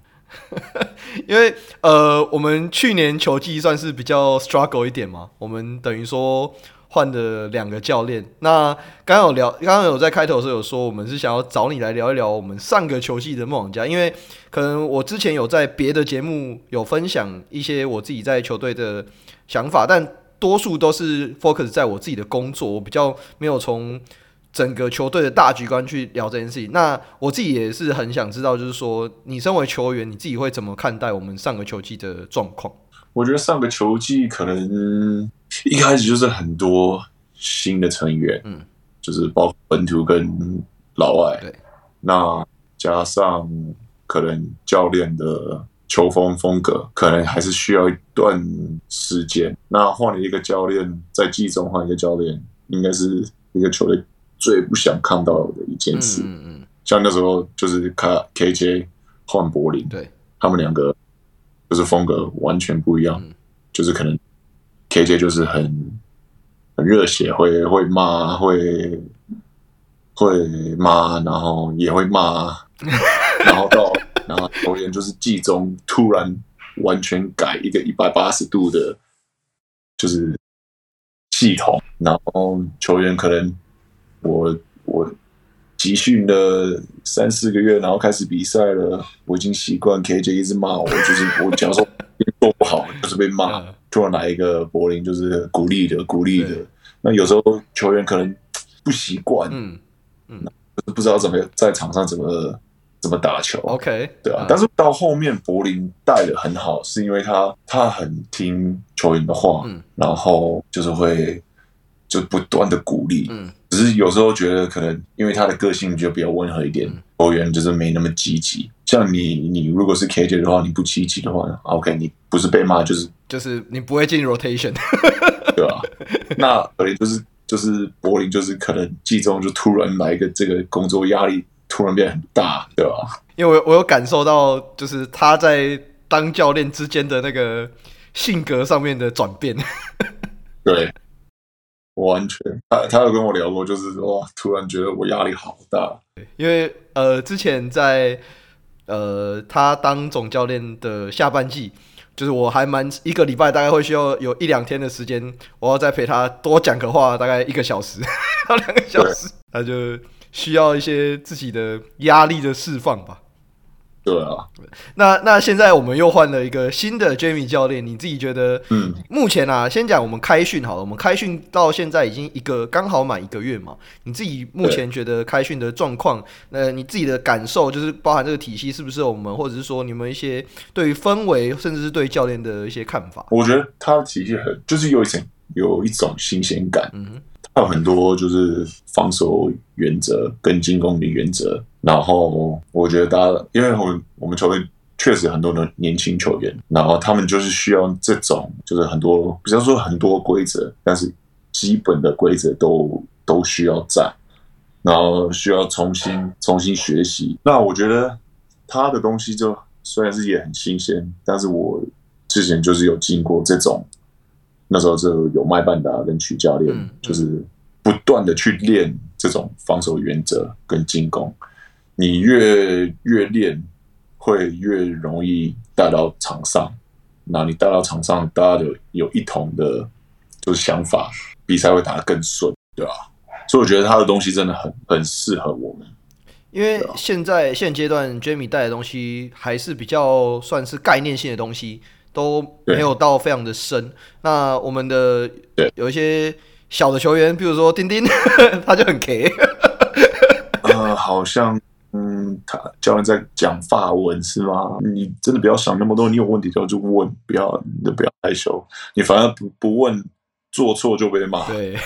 对，因为呃，我们去年球季算是比较 struggle 一点嘛，我们等于说换了两个教练。那刚刚有聊，刚刚有在开头的时候有说，我们是想要找你来聊一聊我们上个球季的梦想家，因为可能我之前有在别的节目有分享一些我自己在球队的想法，但多数都是 focus 在我自己的工作，我比较没有从。整个球队的大局观去聊这件事情，那我自己也是很想知道，就是说你身为球员，你自己会怎么看待我们上个球季的状况？我觉得上个球季可能一开始就是很多新的成员，嗯，就是包括本土跟老外，对，那加上可能教练的球风风格，可能还是需要一段时间。那换了一个教练，在季中换一个教练，应该是一个球队。最不想看到的一件事，嗯嗯，像那时候就是卡 KJ 换柏林，对，他们两个就是风格完全不一样，嗯、就是可能 KJ 就是很很热血，会会骂，会会骂，然后也会骂，然后到然后球员就是季中突然完全改一个一百八十度的，就是系统，然后球员可能。我我集训了三四个月，然后开始比赛了，我已经习惯 KJ 一直骂我，就是 我假如说做不好，就是被骂。突然来一个柏林，就是鼓励的，鼓励的。那有时候球员可能不习惯，嗯嗯，不知道怎么在场上怎么怎么打球。OK，对啊。但是到后面柏林带的很好，是因为他他很听球员的话，嗯，然后就是会就不断的鼓励，嗯。只是有时候觉得可能因为他的个性就比较温和一点，球员就是没那么积极。像你，你如果是 KJ 的话，你不积极的话，OK，你不是被骂就是就是你不会进 rotation。对吧？那可能就是就是柏林，就是可能季中就突然来一个这个工作压力突然变很大，对吧？因为我我有感受到，就是他在当教练之间的那个性格上面的转变。对，完全。他他有跟我聊过，就是哇，突然觉得我压力好大。因为呃，之前在呃他当总教练的下半季。就是我还蛮一个礼拜大概会需要有一两天的时间，我要再陪他多讲个话，大概一个小时到 两个小时，他就需要一些自己的压力的释放吧。对啊，那那现在我们又换了一个新的 Jamie 教练，你自己觉得？嗯，目前啊，先讲我们开训好了，我们开训到现在已经一个刚好满一个月嘛。你自己目前觉得开训的状况，呃，你自己的感受，就是包含这个体系是不是我们，或者是说你们一些对于氛围，甚至是对教练的一些看法？我觉得他的体系很，就是有一种有一种新鲜感。嗯。还有很多就是防守原则跟进攻的原则，然后我觉得大家，因为我们我们球队确实很多的年轻球员，然后他们就是需要这种，就是很多，比方说很多规则，但是基本的规则都都需要在，然后需要重新重新学习。那我觉得他的东西就虽然是也很新鲜，但是我之前就是有经过这种。那时候就有麦半达跟曲教练，就是不断的去练这种防守原则跟进攻。你越越练，会越容易带到场上。那你带到场上，大家有有一同的，就是想法，比赛会打得更顺，对吧？所以我觉得他的东西真的很很适合我们。因为现在现阶段 Jamie 带的东西还是比较算是概念性的东西。都没有到非常的深。那我们的有一些小的球员，比如说丁丁，他就很 K。呃，好像嗯，他教练在讲法文是吗？你真的不要想那么多，你有问题就就问，不要你不要害羞。你反而不不问，做错就被骂。对，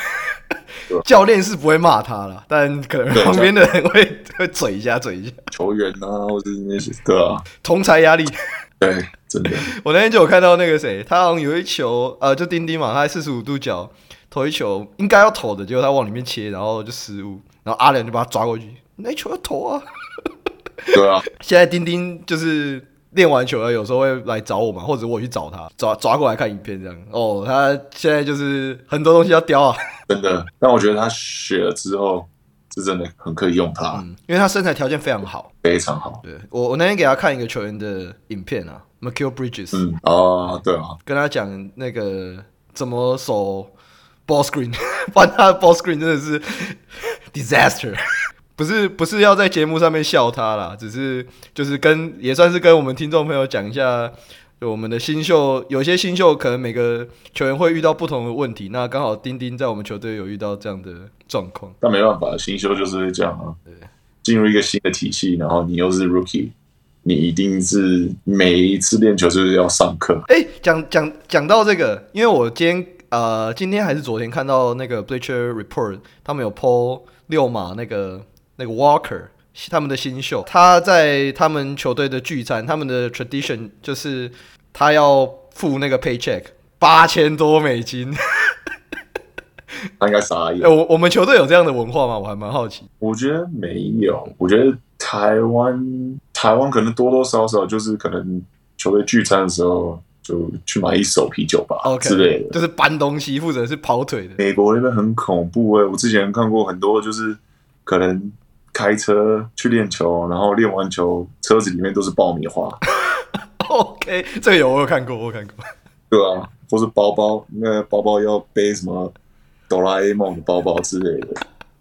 教练是不会骂他了，但可能旁边的人会会嘴一下，嘴一下。球员啊，或者那些对啊，同才压力。对，真的。我那天就有看到那个谁，他好像有一球，呃，就丁丁嘛，他在四十五度角投一球，应该要投的，结果他往里面切，然后就失误，然后阿良就把他抓过去，那球要投啊。对啊。现在丁丁就是练完球了，有时候会来找我嘛，或者我去找他，抓抓过来看影片这样。哦，他现在就是很多东西要雕啊。真的，但我觉得他学了之后。是真的很可以用他，嗯，因为他身材条件非常好，非常好。对，我我那天给他看一个球员的影片啊，Mikal Bridges，嗯，哦，对啊，跟他讲那个怎么守 ball screen，不然他的 ball screen 真的是 disaster，不是不是要在节目上面笑他啦，只是就是跟也算是跟我们听众朋友讲一下。就我们的新秀，有些新秀可能每个球员会遇到不同的问题，那刚好丁丁在我们球队有遇到这样的状况。那没办法，新秀就是这样啊。对，进入一个新的体系，然后你又是 rookie，你一定是每一次练球就是要上课。哎、欸，讲讲讲到这个，因为我今天呃今天还是昨天看到那个 Bleacher Report，他们有 po 六马那个那个 Walker。他们的新秀，他在他们球队的聚餐，他们的 tradition 就是他要付那个 paycheck 八千多美金。他应该傻眼。欸、我我们球队有这样的文化吗？我还蛮好奇。我觉得没有。我觉得台湾台湾可能多多少少就是可能球队聚餐的时候就去买一手啤酒吧，okay, 之类的，就是搬东西或者是跑腿的。美国那边很恐怖哎、欸，我之前看过很多，就是可能。开车去练球，然后练完球，车子里面都是爆米花。OK，这个有我有看过，我有看过。对啊，或是包包，那个包包要背什么哆啦 A 梦的包包之类的。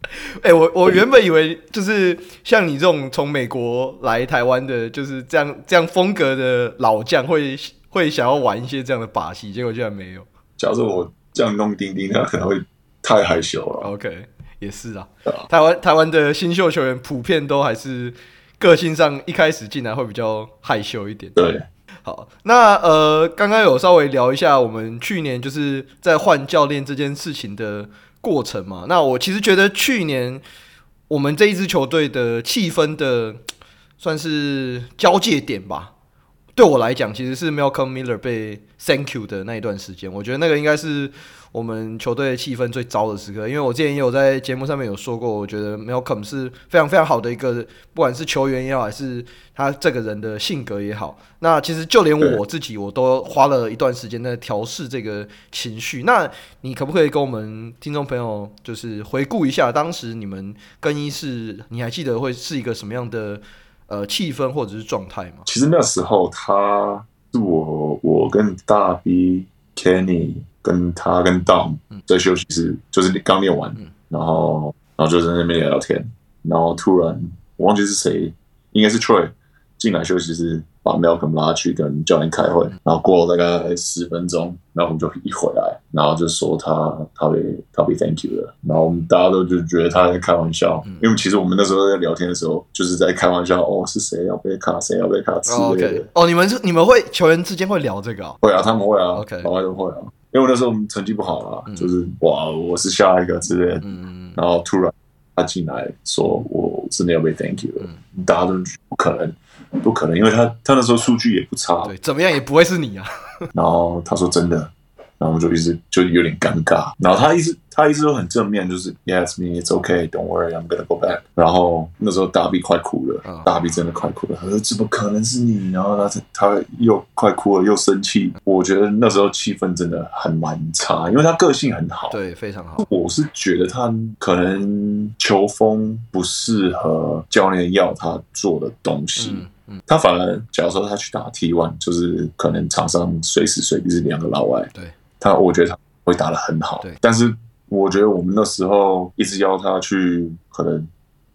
哎、欸，我我原本以为就是像你这种从美国来台湾的，就是这样这样风格的老将，会会想要玩一些这样的把戏，结果居然没有。假如我这样弄钉钉，他可能会太害羞了。OK，也是啊。台湾台湾的新秀球员普遍都还是个性上一开始进来会比较害羞一点。对，好，那呃，刚刚有稍微聊一下我们去年就是在换教练这件事情的。过程嘛，那我其实觉得去年我们这一支球队的气氛的算是交界点吧。对我来讲，其实是 Malcolm Miller 被 Thank you 的那一段时间，我觉得那个应该是我们球队气氛最糟的时刻。因为我之前也有在节目上面有说过，我觉得 Malcolm 是非常非常好的一个，不管是球员也好，还是他这个人的性格也好。那其实就连我自己，我都花了一段时间在调试这个情绪。那你可不可以跟我们听众朋友就是回顾一下当时你们更衣室，你还记得会是一个什么样的？呃，气氛或者是状态嘛？其实那时候他是我，我跟大 B、Kenny 跟他跟 Dom 在休息室，就是刚练完，然后然后就在那边聊聊天，然后突然我忘记是谁，应该是 Troy 进来休息室。把 Malcolm 拉去跟教练开会，然后过了大概十分钟，然后我们就一回来，然后就说他他被他被 Thank you 了，然后我们大家都就觉得他在开玩笑，嗯、因为其实我们那时候在聊天的时候就是在开玩笑，哦，是谁？要被卡，谁？要被卡？之类的。哦，你们是你们会球员之间会聊这个、哦？会啊，他们会啊，OK，老外都会啊，因为那时候我们成绩不好啊，嗯、就是哇，我是下一个之类的，嗯、然后突然他进来说我真的要被 Thank you 了，嗯、大家都不可能。不可能，因为他他那时候数据也不差，对，怎么样也不会是你啊。然后他说真的，然后我们就一直就有点尴尬。然后他一直他一直都很正面，就是 Yes, me, it's okay, don't worry, I'm gonna go back。然后那时候大 B 快哭了，哦、大 B 真的快哭了。他说怎么可能是你？然后他他又快哭了，又生气。我觉得那时候气氛真的很蛮差，因为他个性很好，对，非常好。我是觉得他可能球风不适合教练要他做的东西。嗯他反而，假如说他去打 T one，就是可能场上随时随地是两个老外。对，他我觉得他会打得很好。对，但是我觉得我们那时候一直要他去可能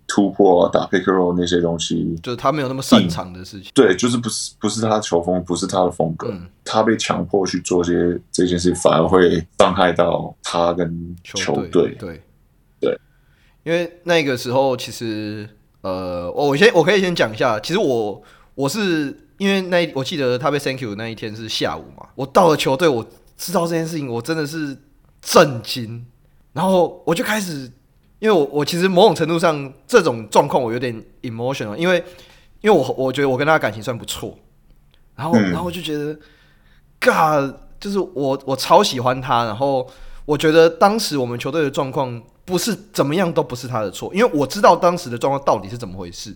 突破打 pick roll 那些东西，就是他没有那么擅长的事情。对，就是不是不是他的球风，不是他的风格。嗯，他被强迫去做这些这件事，反而会伤害到他跟球队。对对，因为那个时候其实。呃，我先我可以先讲一下，其实我我是因为那我记得他被 Thank you 那一天是下午嘛，我到了球队，我知道这件事情，我真的是震惊，然后我就开始，因为我我其实某种程度上这种状况我有点 emotional，因为因为我我觉得我跟他感情算不错，然后然后我就觉得，God，就是我我超喜欢他，然后我觉得当时我们球队的状况。不是怎么样都不是他的错，因为我知道当时的状况到底是怎么回事。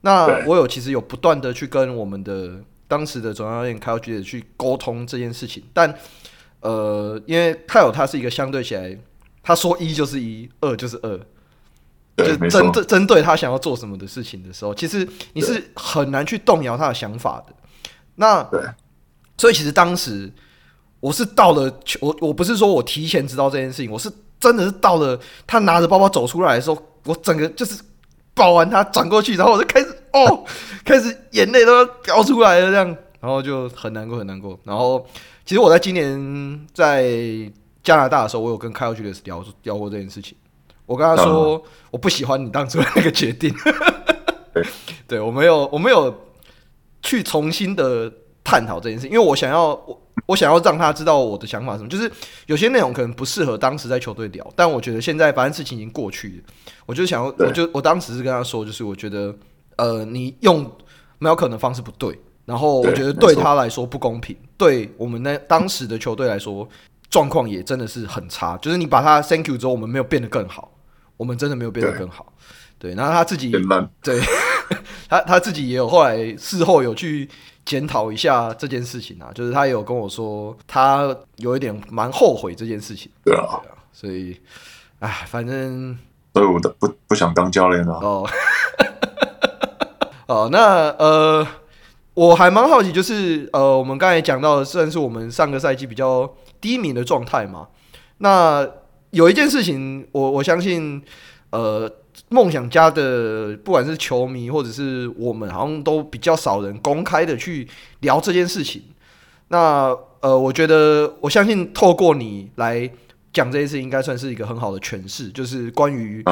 那我有其实有不断的去跟我们的当时的总教练凯尔杰去沟通这件事情，但呃，因为泰尔他是一个相对起来，他说一就是一，二就是二，就针对针对他想要做什么的事情的时候，其实你是很难去动摇他的想法的。那所以其实当时我是到了，我我不是说我提前知道这件事情，我是。真的是到了他拿着包包走出来的时候，我整个就是抱完他转过去，然后我就开始哦，开始眼泪都要飙出来了这样，然后就很难过很难过。然后其实我在今年在加拿大的时候，我有跟 Kyle Julius 聊聊过这件事情。我跟他说我不喜欢你当初的那个决定，对，我没有我没有去重新的探讨这件事，因为我想要我。我想要让他知道我的想法是什么，就是有些内容可能不适合当时在球队聊，但我觉得现在反正事情已经过去了，我就想要，我就我当时是跟他说，就是我觉得，呃，你用没有可能的方式不对，然后我觉得对他来说不公平，对我们那当时的球队来说，状况也真的是很差，就是你把他 Thank you 之后，我们没有变得更好，我们真的没有变得更好，对，然后他自己，对，他他自己也有后来事后有去。检讨一下这件事情啊，就是他有跟我说，他有一点蛮后悔这件事情。对啊，对啊，所以，哎，反正，所以我都不不想当教练了。哦，哦，那呃，我还蛮好奇，就是呃，我们刚才讲到的，算是我们上个赛季比较低迷的状态嘛。那有一件事情我，我我相信，呃，梦想家的不管是球迷或者是我们，好像都比较少人公开的去聊这件事情。那呃，我觉得我相信透过你来讲这件事，应该算是一个很好的诠释，就是关于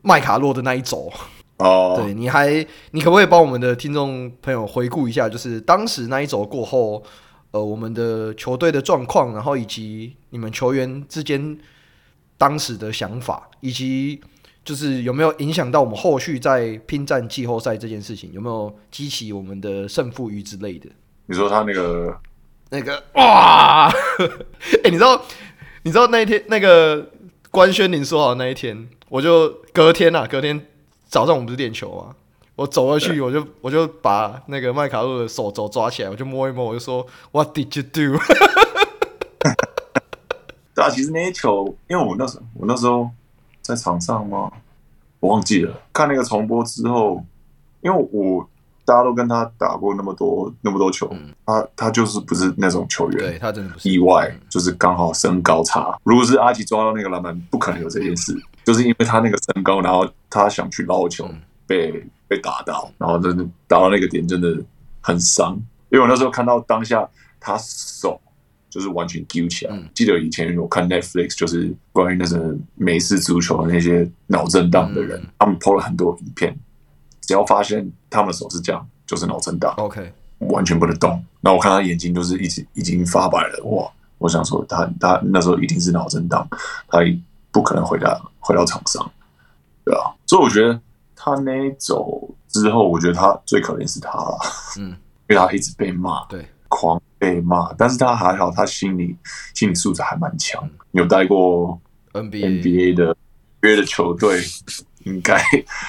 麦卡洛的那一轴。哦，对，你还你可不可以帮我们的听众朋友回顾一下，就是当时那一轴过后，呃，我们的球队的状况，然后以及你们球员之间当时的想法，以及就是有没有影响到我们后续在拼战季后赛这件事情，有没有激起我们的胜负欲之类的？你说他那个那个哇，哎、欸，你知道你知道那一天那个官宣您说好的那一天，我就隔天啊，隔天。早上我们不是练球吗？我走过去，我就我就把那个麦卡洛的手肘抓起来，我就摸一摸，我就说 What did you do？对啊，其实那些球，因为我那时候我那时候在场上吗？我忘记了。看那个重播之后，因为我大家都跟他打过那么多那么多球，嗯、他他就是不是那种球员，对他真的不是意外，就是刚好身高差。如果是阿吉抓到那个篮板，不可能有这件事。就是因为他那个身高，然后他想去捞球，被被打到，然后真的打到那个点真的很伤。因为我那时候看到当下他手就是完全揪起来。记得以前我看 Netflix，就是关于那个美式足球的那些脑震荡的人，他们 PO 了很多影片，只要发现他们的手是这样，就是脑震荡。OK，完全不能动。那我看他眼睛就是一直已经发白了，哇！我想说他他那时候一定是脑震荡，他。不可能回到回到场上，对啊，所以我觉得他那一走之后，我觉得他最可怜是他了，嗯，因为他一直被骂，对，狂被骂，但是他还好，他心理心理素质还蛮强，嗯、有带过 NBA NBA 的约的球队，应该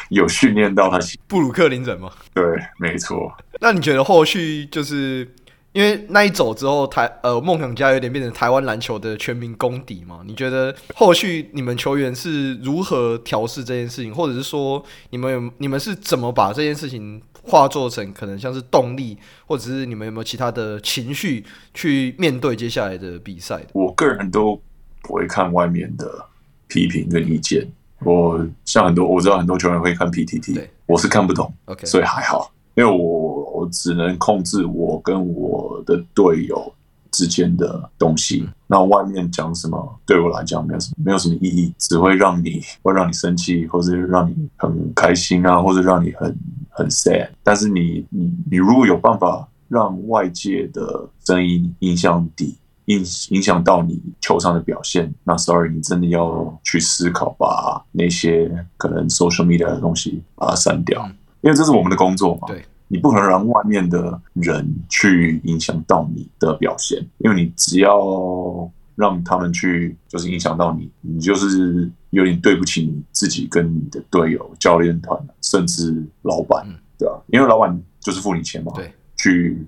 有训练到他。布鲁克林人吗？对，没错。那你觉得后续就是？因为那一走之后，台呃梦想家有点变成台湾篮球的全民公敌嘛？你觉得后续你们球员是如何调试这件事情，或者是说你们有你们是怎么把这件事情化作成可能像是动力，或者是你们有没有其他的情绪去面对接下来的比赛？我个人都不会看外面的批评跟意见，我像很多我知道很多球员会看 PTT，我是看不懂，OK，所以还好。因为我我只能控制我跟我的队友之间的东西，那外面讲什么对我来讲没有什么没有什么意义，只会让你会让你生气，或者让你很开心啊，或者让你很很 sad。但是你你你如果有办法让外界的声音影响你影影响到你球场的表现，那 sorry，你真的要去思考把那些可能 social media 的东西把它删掉。因为这是我们的工作嘛，对，你不可能让外面的人去影响到你的表现，因为你只要让他们去，就是影响到你，你就是有点对不起你自己跟你的队友、教练团，甚至老板，对吧？因为老板就是付你钱嘛，对，去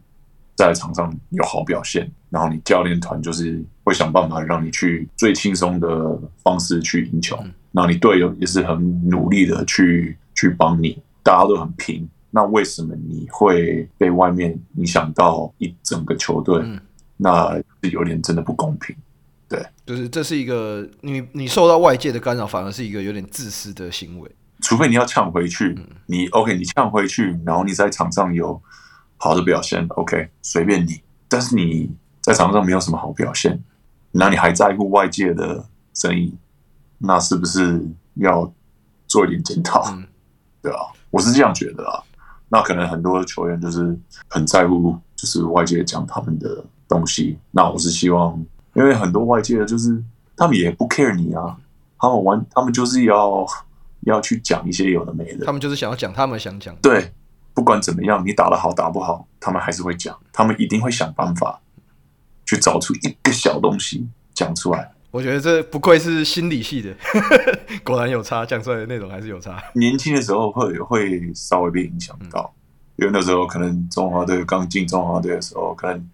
在场上有好表现，然后你教练团就是会想办法让你去最轻松的方式去赢球，然后你队友也是很努力的去去帮你。大家都很拼，那为什么你会被外面影响到一整个球队？嗯、那是有点真的不公平。对，就是这是一个你你受到外界的干扰，反而是一个有点自私的行为。除非你要呛回去，嗯、你 OK，你呛回去，然后你在场上有好的表现，OK，随便你。但是你在场上没有什么好表现，那你还在乎外界的声音，那是不是要做一点检讨？嗯、对啊。我是这样觉得啊，那可能很多球员就是很在乎，就是外界讲他们的东西。那我是希望，因为很多外界的就是他们也不 care 你啊，他们玩，他们就是要要去讲一些有的没的，他们就是想要讲他们想讲。对，不管怎么样，你打得好打不好，他们还是会讲，他们一定会想办法去找出一个小东西讲出来。我觉得这不愧是心理系的，果然有差，讲出来的内容还是有差。年轻的时候会会稍微被影响到，因为那时候可能中华队刚进中华队的时候，可能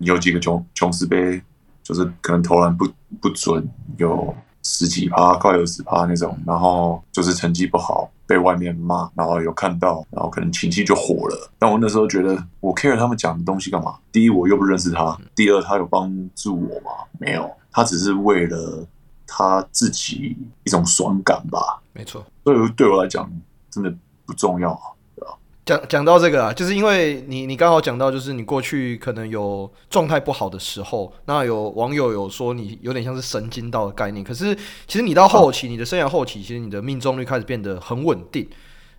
有几个琼琼斯杯，就是可能投篮不不准，有十几趴、快二十趴那种，然后就是成绩不好，被外面骂，然后有看到，然后可能情绪就火了。但我那时候觉得，我 care 他们讲的东西干嘛？第一，我又不认识他；第二，他有帮助我吗？没有。他只是为了他自己一种爽感吧，没错。所以对我来讲，真的不重要啊。讲讲到这个啊，就是因为你你刚好讲到，就是你过去可能有状态不好的时候，那有网友有说你有点像是神经刀的概念。可是其实你到后期，你的生涯后期，其实你的命中率开始变得很稳定。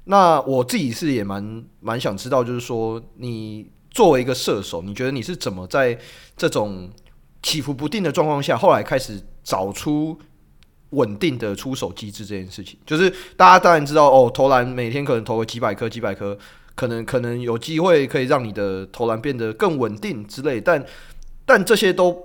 那我自己是也蛮蛮想知道，就是说你作为一个射手，你觉得你是怎么在这种起伏不定的状况下，后来开始找出稳定的出手机制这件事情，就是大家当然知道哦，投篮每天可能投个几百颗、几百颗，可能可能有机会可以让你的投篮变得更稳定之类，但但这些都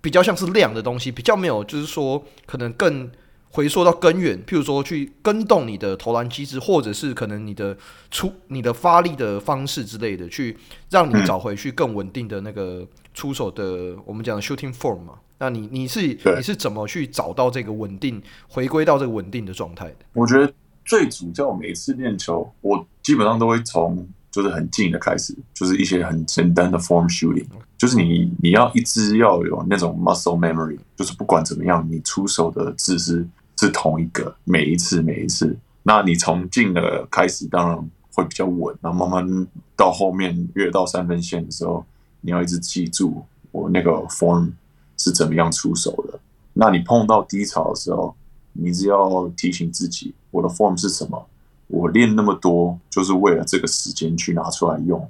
比较像是量的东西，比较没有就是说可能更回溯到根源，譬如说去跟动你的投篮机制，或者是可能你的出你的发力的方式之类的，去让你找回去更稳定的那个出手的我们讲的 shooting form 嘛。那你你是你是怎么去找到这个稳定，回归到这个稳定的状态的？我觉得最主要每次练球，我基本上都会从就是很近的开始，就是一些很简单的 form shooting，就是你你要一直要有那种 muscle memory，就是不管怎么样，你出手的姿势是同一个，每一次每一次。那你从近的开始，当然会比较稳，然后慢慢到后面越到三分线的时候，你要一直记住我那个 form。是怎么样出手的？那你碰到低潮的时候，你只要提醒自己，我的 form 是什么？我练那么多，就是为了这个时间去拿出来用。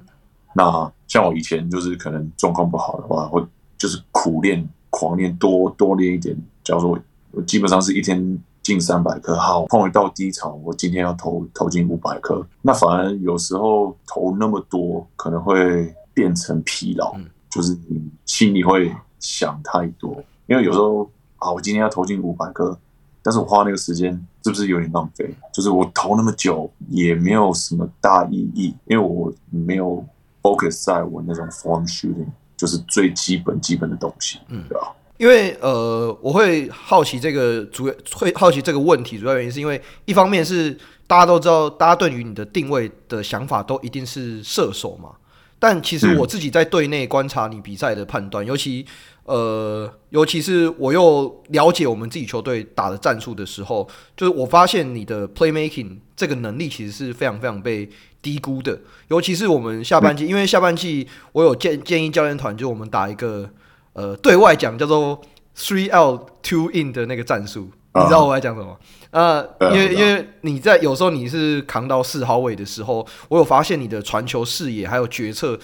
那像我以前就是可能状况不好的话，会就是苦练、狂练，多多练一点。假如说我基本上是一天进三百颗，好，碰到低潮，我今天要投投进五百颗。那反而有时候投那么多，可能会变成疲劳，就是你心里会。想太多，因为有时候啊，我今天要投进五百颗，但是我花那个时间是不是有点浪费？就是我投那么久也没有什么大意义，因为我没有 focus 在我那种 form shooting，就是最基本基本的东西，嗯，对吧？因为呃，我会好奇这个主要会好奇这个问题，主要原因是因为一方面是大家都知道，大家对于你的定位的想法都一定是射手嘛。但其实我自己在队内观察你比赛的判断，嗯、尤其呃，尤其是我又了解我们自己球队打的战术的时候，就是我发现你的 playmaking 这个能力其实是非常非常被低估的。尤其是我们下半季，嗯、因为下半季我有建建议教练团，就我们打一个呃对外讲叫做 three out two in 的那个战术。你知道我在讲什么？呃，因为因为你在有时候你是扛到四号位的时候，我有发现你的传球视野还有决策，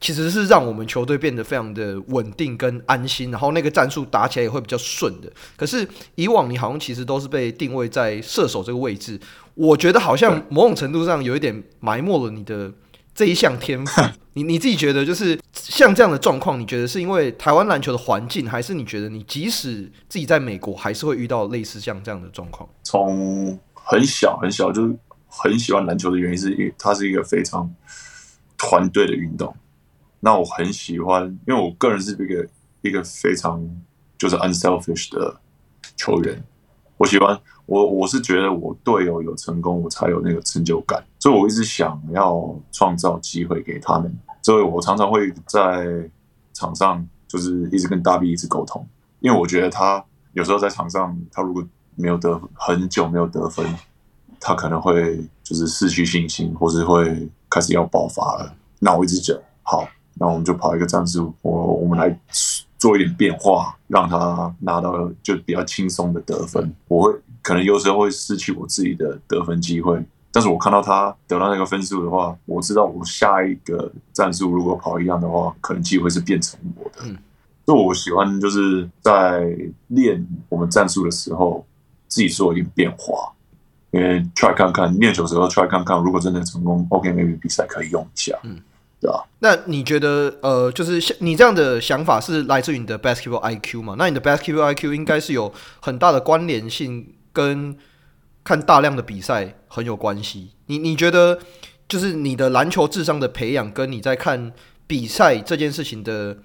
其实是让我们球队变得非常的稳定跟安心，然后那个战术打起来也会比较顺的。可是以往你好像其实都是被定位在射手这个位置，我觉得好像某种程度上有一点埋没了你的。这一项天赋，你你自己觉得就是像这样的状况，你觉得是因为台湾篮球的环境，还是你觉得你即使自己在美国，还是会遇到类似像这样的状况？从很小很小就是很喜欢篮球的原因，是因为它是一个非常团队的运动。那我很喜欢，因为我个人是一个一个非常就是 unselfish 的球员，我喜欢。我我是觉得我队友有成功，我才有那个成就感，所以我一直想要创造机会给他们。所以我常常会在场上就是一直跟大 B 一直沟通，因为我觉得他有时候在场上，他如果没有得很久没有得分，他可能会就是失去信心，或是会开始要爆发了。那我一直讲好，那我们就跑一个战术，我我们来做一点变化，让他拿到就比较轻松的得分。我会。可能有时候会失去我自己的得分机会，但是我看到他得到那个分数的话，我知道我下一个战术如果跑一样的话，可能机会是变成我的。嗯，所以我喜欢就是在练我们战术的时候，自己做一点变化，因为 try 看看练球时候 try 看看，如果真的成功，OK，maybe 比赛可以用一下。嗯，对吧？那你觉得呃，就是像你这样的想法是来自于你的 basketball IQ 嘛？那你的 basketball IQ 应该是有很大的关联性。跟看大量的比赛很有关系。你你觉得，就是你的篮球智商的培养，跟你在看比赛这件事情的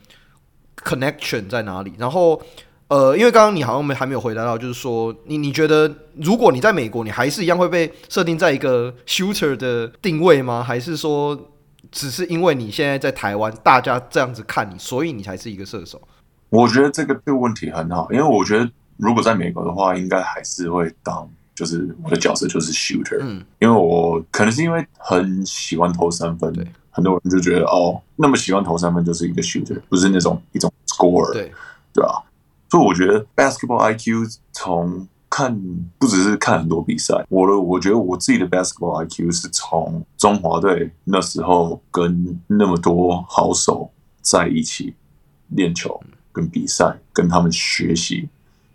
connection 在哪里？然后，呃，因为刚刚你好像没还没有回答到，就是说，你你觉得，如果你在美国，你还是一样会被设定在一个 shooter 的定位吗？还是说，只是因为你现在在台湾，大家这样子看你，所以你才是一个射手？我觉得这个这个问题很好，因为我觉得。如果在美国的话，应该还是会当就是我的角色就是 shooter，嗯，因为我可能是因为很喜欢投三分，对，很多人就觉得哦，那么喜欢投三分就是一个 shooter，不是那种一种 scorer，对，对吧？所以我觉得 basketball IQ 从看不只是看很多比赛，我的我觉得我自己的 basketball IQ 是从中华队那时候跟那么多好手在一起练球跟比赛，跟他们学习。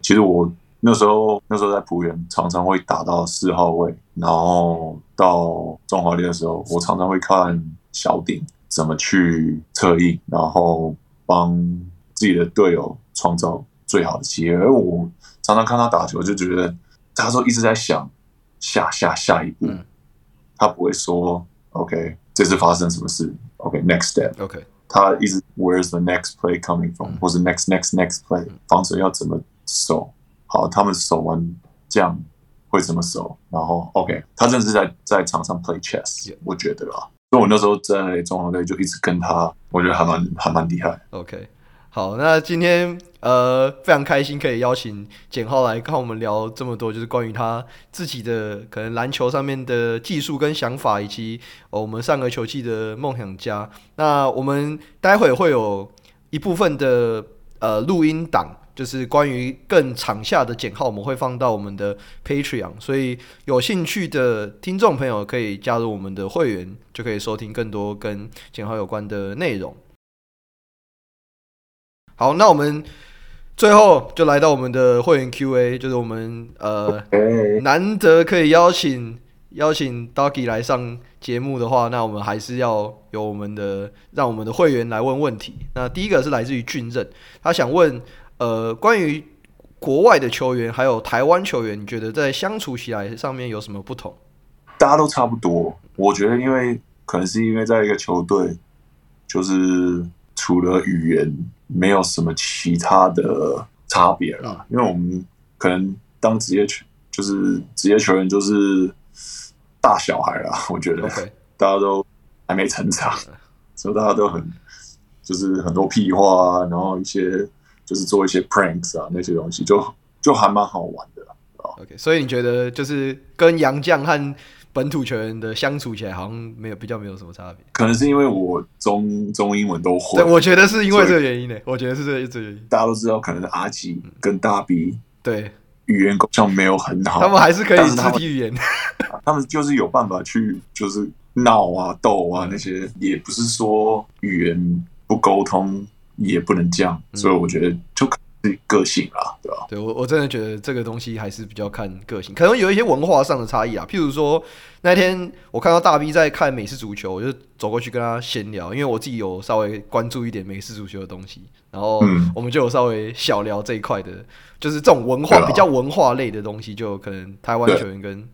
其实我那时候那时候在浦园常常会打到四号位，然后到中华队的时候，我常常会看小顶怎么去策应，然后帮自己的队友创造最好的机会，而我。常常看他打球，就觉得他说一直在想下下下一步，嗯、他不会说 OK，这次发生什么事？OK，next、okay, step，OK，、他一直 Where's the next play coming from？、嗯、或是 next next next play，、嗯、防守要怎么守？好，他们守完这样会怎么守？然后 OK，他真的是在在场上 play chess. 我觉得啊，所以我那时候在中华队就一直跟他，我觉得还蛮还蛮厉害。OK。好，那今天呃非常开心可以邀请简浩来看我们聊这么多，就是关于他自己的可能篮球上面的技术跟想法，以及、哦、我们上个球季的梦想家。那我们待会会有一部分的呃录音档，就是关于更场下的简号，我们会放到我们的 Patreon，所以有兴趣的听众朋友可以加入我们的会员，就可以收听更多跟简号有关的内容。好，那我们最后就来到我们的会员 Q&A，就是我们呃难得可以邀请邀请 Doggy 来上节目的话，那我们还是要有我们的让我们的会员来问问题。那第一个是来自于俊任，他想问呃关于国外的球员还有台湾球员，你觉得在相处起来上面有什么不同？大家都差不多，我觉得因为可能是因为在一个球队，就是除了语言。没有什么其他的差别了，因为我们可能当职业球就是职业球员就是大小孩啦，我觉得大家都还没成长，所以大家都很就是很多屁话啊，然后一些就是做一些 pranks 啊那些东西，就就还蛮好玩的。OK，所以你觉得就是跟洋将和本土球员的相处起来好像没有比较没有什么差别，可能是因为我中中英文都会。对，我觉得是因为这个原因呢。我觉得是这个这个原因。大家都知道，可能是阿吉跟大 B 对语言沟通没有很好，他们还是可以肢体语言，他们就是有办法去就是闹啊斗啊那些，也不是说语言不沟通也不能这样，所以我觉得就。个性啊，对吧？对我，我真的觉得这个东西还是比较看个性，可能有一些文化上的差异啊。譬如说，那天我看到大 B 在看美式足球，我就走过去跟他闲聊，因为我自己有稍微关注一点美式足球的东西，然后我们就有稍微小聊这一块的，就是这种文化比较文化类的东西，就可能台湾球员跟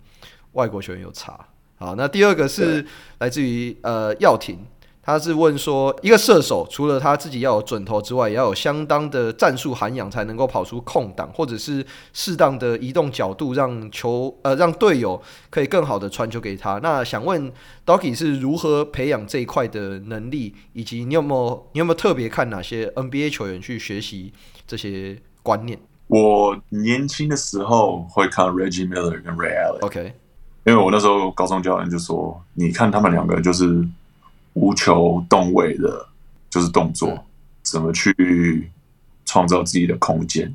外国球员有差。好，那第二个是来自于呃耀廷。他是问说，一个射手除了他自己要有准头之外，也要有相当的战术涵养，才能够跑出空档，或者是适当的移动角度，让球呃让队友可以更好的传球给他。那想问，Doki 是如何培养这一块的能力，以及你有没有你有没有特别看哪些 NBA 球员去学习这些观念？我年轻的时候会看 Reggie Miller 跟 Ray Allen，OK，因为我那时候高中教练就说，你看他们两个就是。无球动位的，就是动作，怎么去创造自己的空间。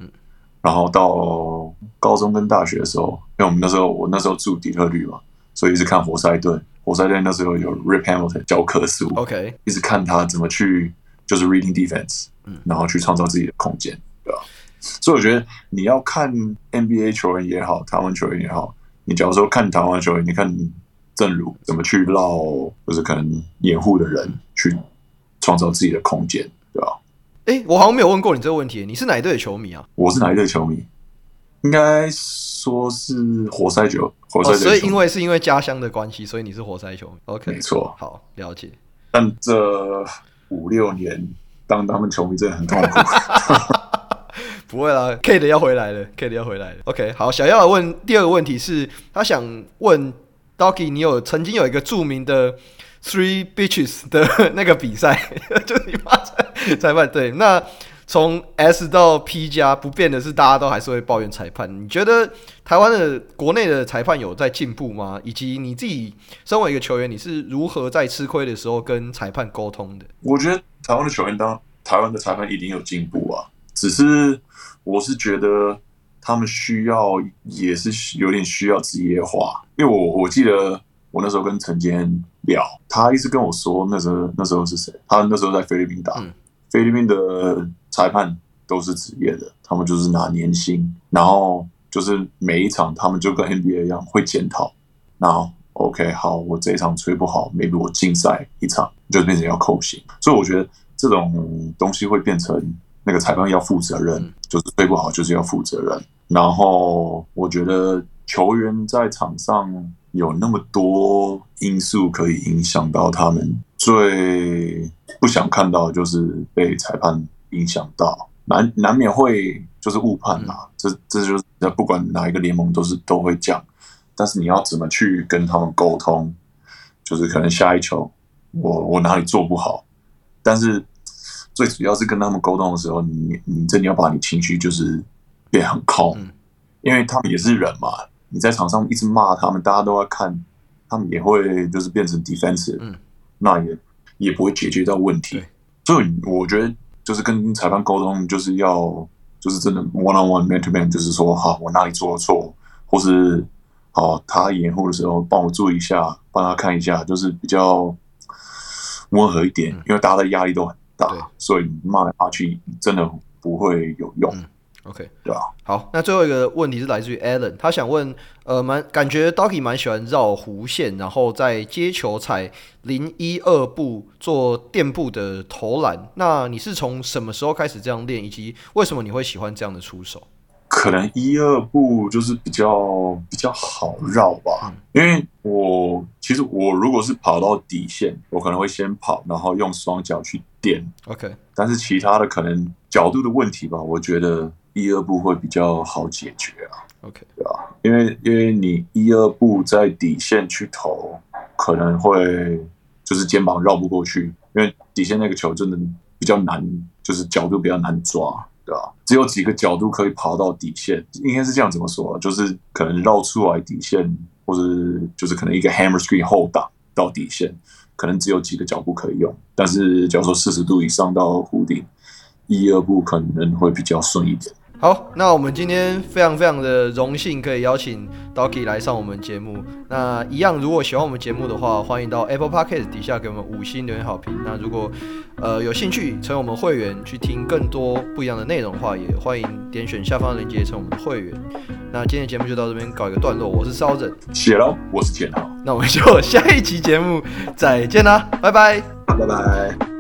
然后到高中跟大学的时候，因为我们那时候我那时候住底特律嘛，所以一直看活塞队。活塞队那时候有 Rip Hamilton 教科书，OK，一直看他怎么去就是 reading defense，然后去创造自己的空间，对吧？所以我觉得你要看 NBA 球员也好，台湾球员也好，你假如说看台湾球员，你看。正如怎么去绕，就是可能掩护的人去创造自己的空间，对吧？哎、欸，我好像没有问过你这个问题。你是哪一队的球迷啊？我是哪一队球迷？应该说是活塞球，活塞球。哦，所以因为是因为家乡的关系，所以你是活塞球迷。OK，没错。好，了解。但这五六年当他们球迷真的很痛苦。不会啦，Kate 要回来了，Kate 要回来了。OK，好，小耀问第二个问题是，他想问。Doggy，你有曾经有一个著名的 Three Bitches 的那个比赛，就你妈裁裁判对。那从 S 到 P 加不变的是，大家都还是会抱怨裁判。你觉得台湾的国内的裁判有在进步吗？以及你自己身为一个球员，你是如何在吃亏的时候跟裁判沟通的？我觉得台湾的球员当台湾的裁判一定有进步啊，只是我是觉得他们需要也是有点需要职业化，因为我我记得我那时候跟陈坚聊，他一直跟我说那时候那时候是谁？他那时候在菲律宾打，嗯、菲律宾的裁判都是职业的，他们就是拿年薪，然后就是每一场他们就跟 NBA 一样会检讨，然后 OK 好，我这一场吹不好，maybe 我禁赛一场，就变成要扣薪，所以我觉得。这种东西会变成那个裁判要负责任，就是吹不好就是要负责任。然后我觉得球员在场上有那么多因素可以影响到他们，最不想看到就是被裁判影响到，难难免会就是误判嘛。这这就是不管哪一个联盟都是都会讲，但是你要怎么去跟他们沟通？就是可能下一球我我哪里做不好？但是最主要是跟他们沟通的时候，你你真的要把你情绪就是变很 calm，因为他们也是人嘛。你在场上一直骂他们，大家都在看，他们也会就是变成 defensive，那也也不会解决到问题。所以我觉得就是跟裁判沟通，就是要就是真的 one on one man to man，就是说好我哪里做错，或是好他掩护的时候帮我注意一下，帮他看一下，就是比较。温和一点，因为大家的压力都很大，对所以骂来骂去真的不会有用。嗯、OK，对吧？好，那最后一个问题是来自于 Alan，他想问，呃，蛮感觉 Doki 蛮喜欢绕弧线，然后在接球踩零一二步做垫步的投篮。那你是从什么时候开始这样练，以及为什么你会喜欢这样的出手？可能一二步就是比较比较好绕吧，因为我其实我如果是跑到底线，我可能会先跑，然后用双脚去垫。OK，但是其他的可能角度的问题吧，我觉得一二步会比较好解决啊。OK，对吧？因为因为你一二步在底线去投，可能会就是肩膀绕不过去，因为底线那个球真的比较难，就是角度比较难抓。对啊？只有几个角度可以爬到底线，应该是这样怎么说啊？就是可能绕出来底线，或者就是可能一个 hammer screen 后挡到底线，可能只有几个脚步可以用。但是假如说四十度以上到弧顶，一二步可能会比较顺一点。好，那我们今天非常非常的荣幸可以邀请 Doki 来上我们节目。那一样，如果喜欢我们节目的话，欢迎到 Apple Podcast 底下给我们五星留言好评。那如果呃有兴趣成为我们会员去听更多不一样的内容的话，也欢迎点选下方的链接成为我们的会员。那今天的节目就到这边告一个段落，我是烧人，谢喽，我是建豪，那我们就下一期节目再见啦，拜拜，拜拜。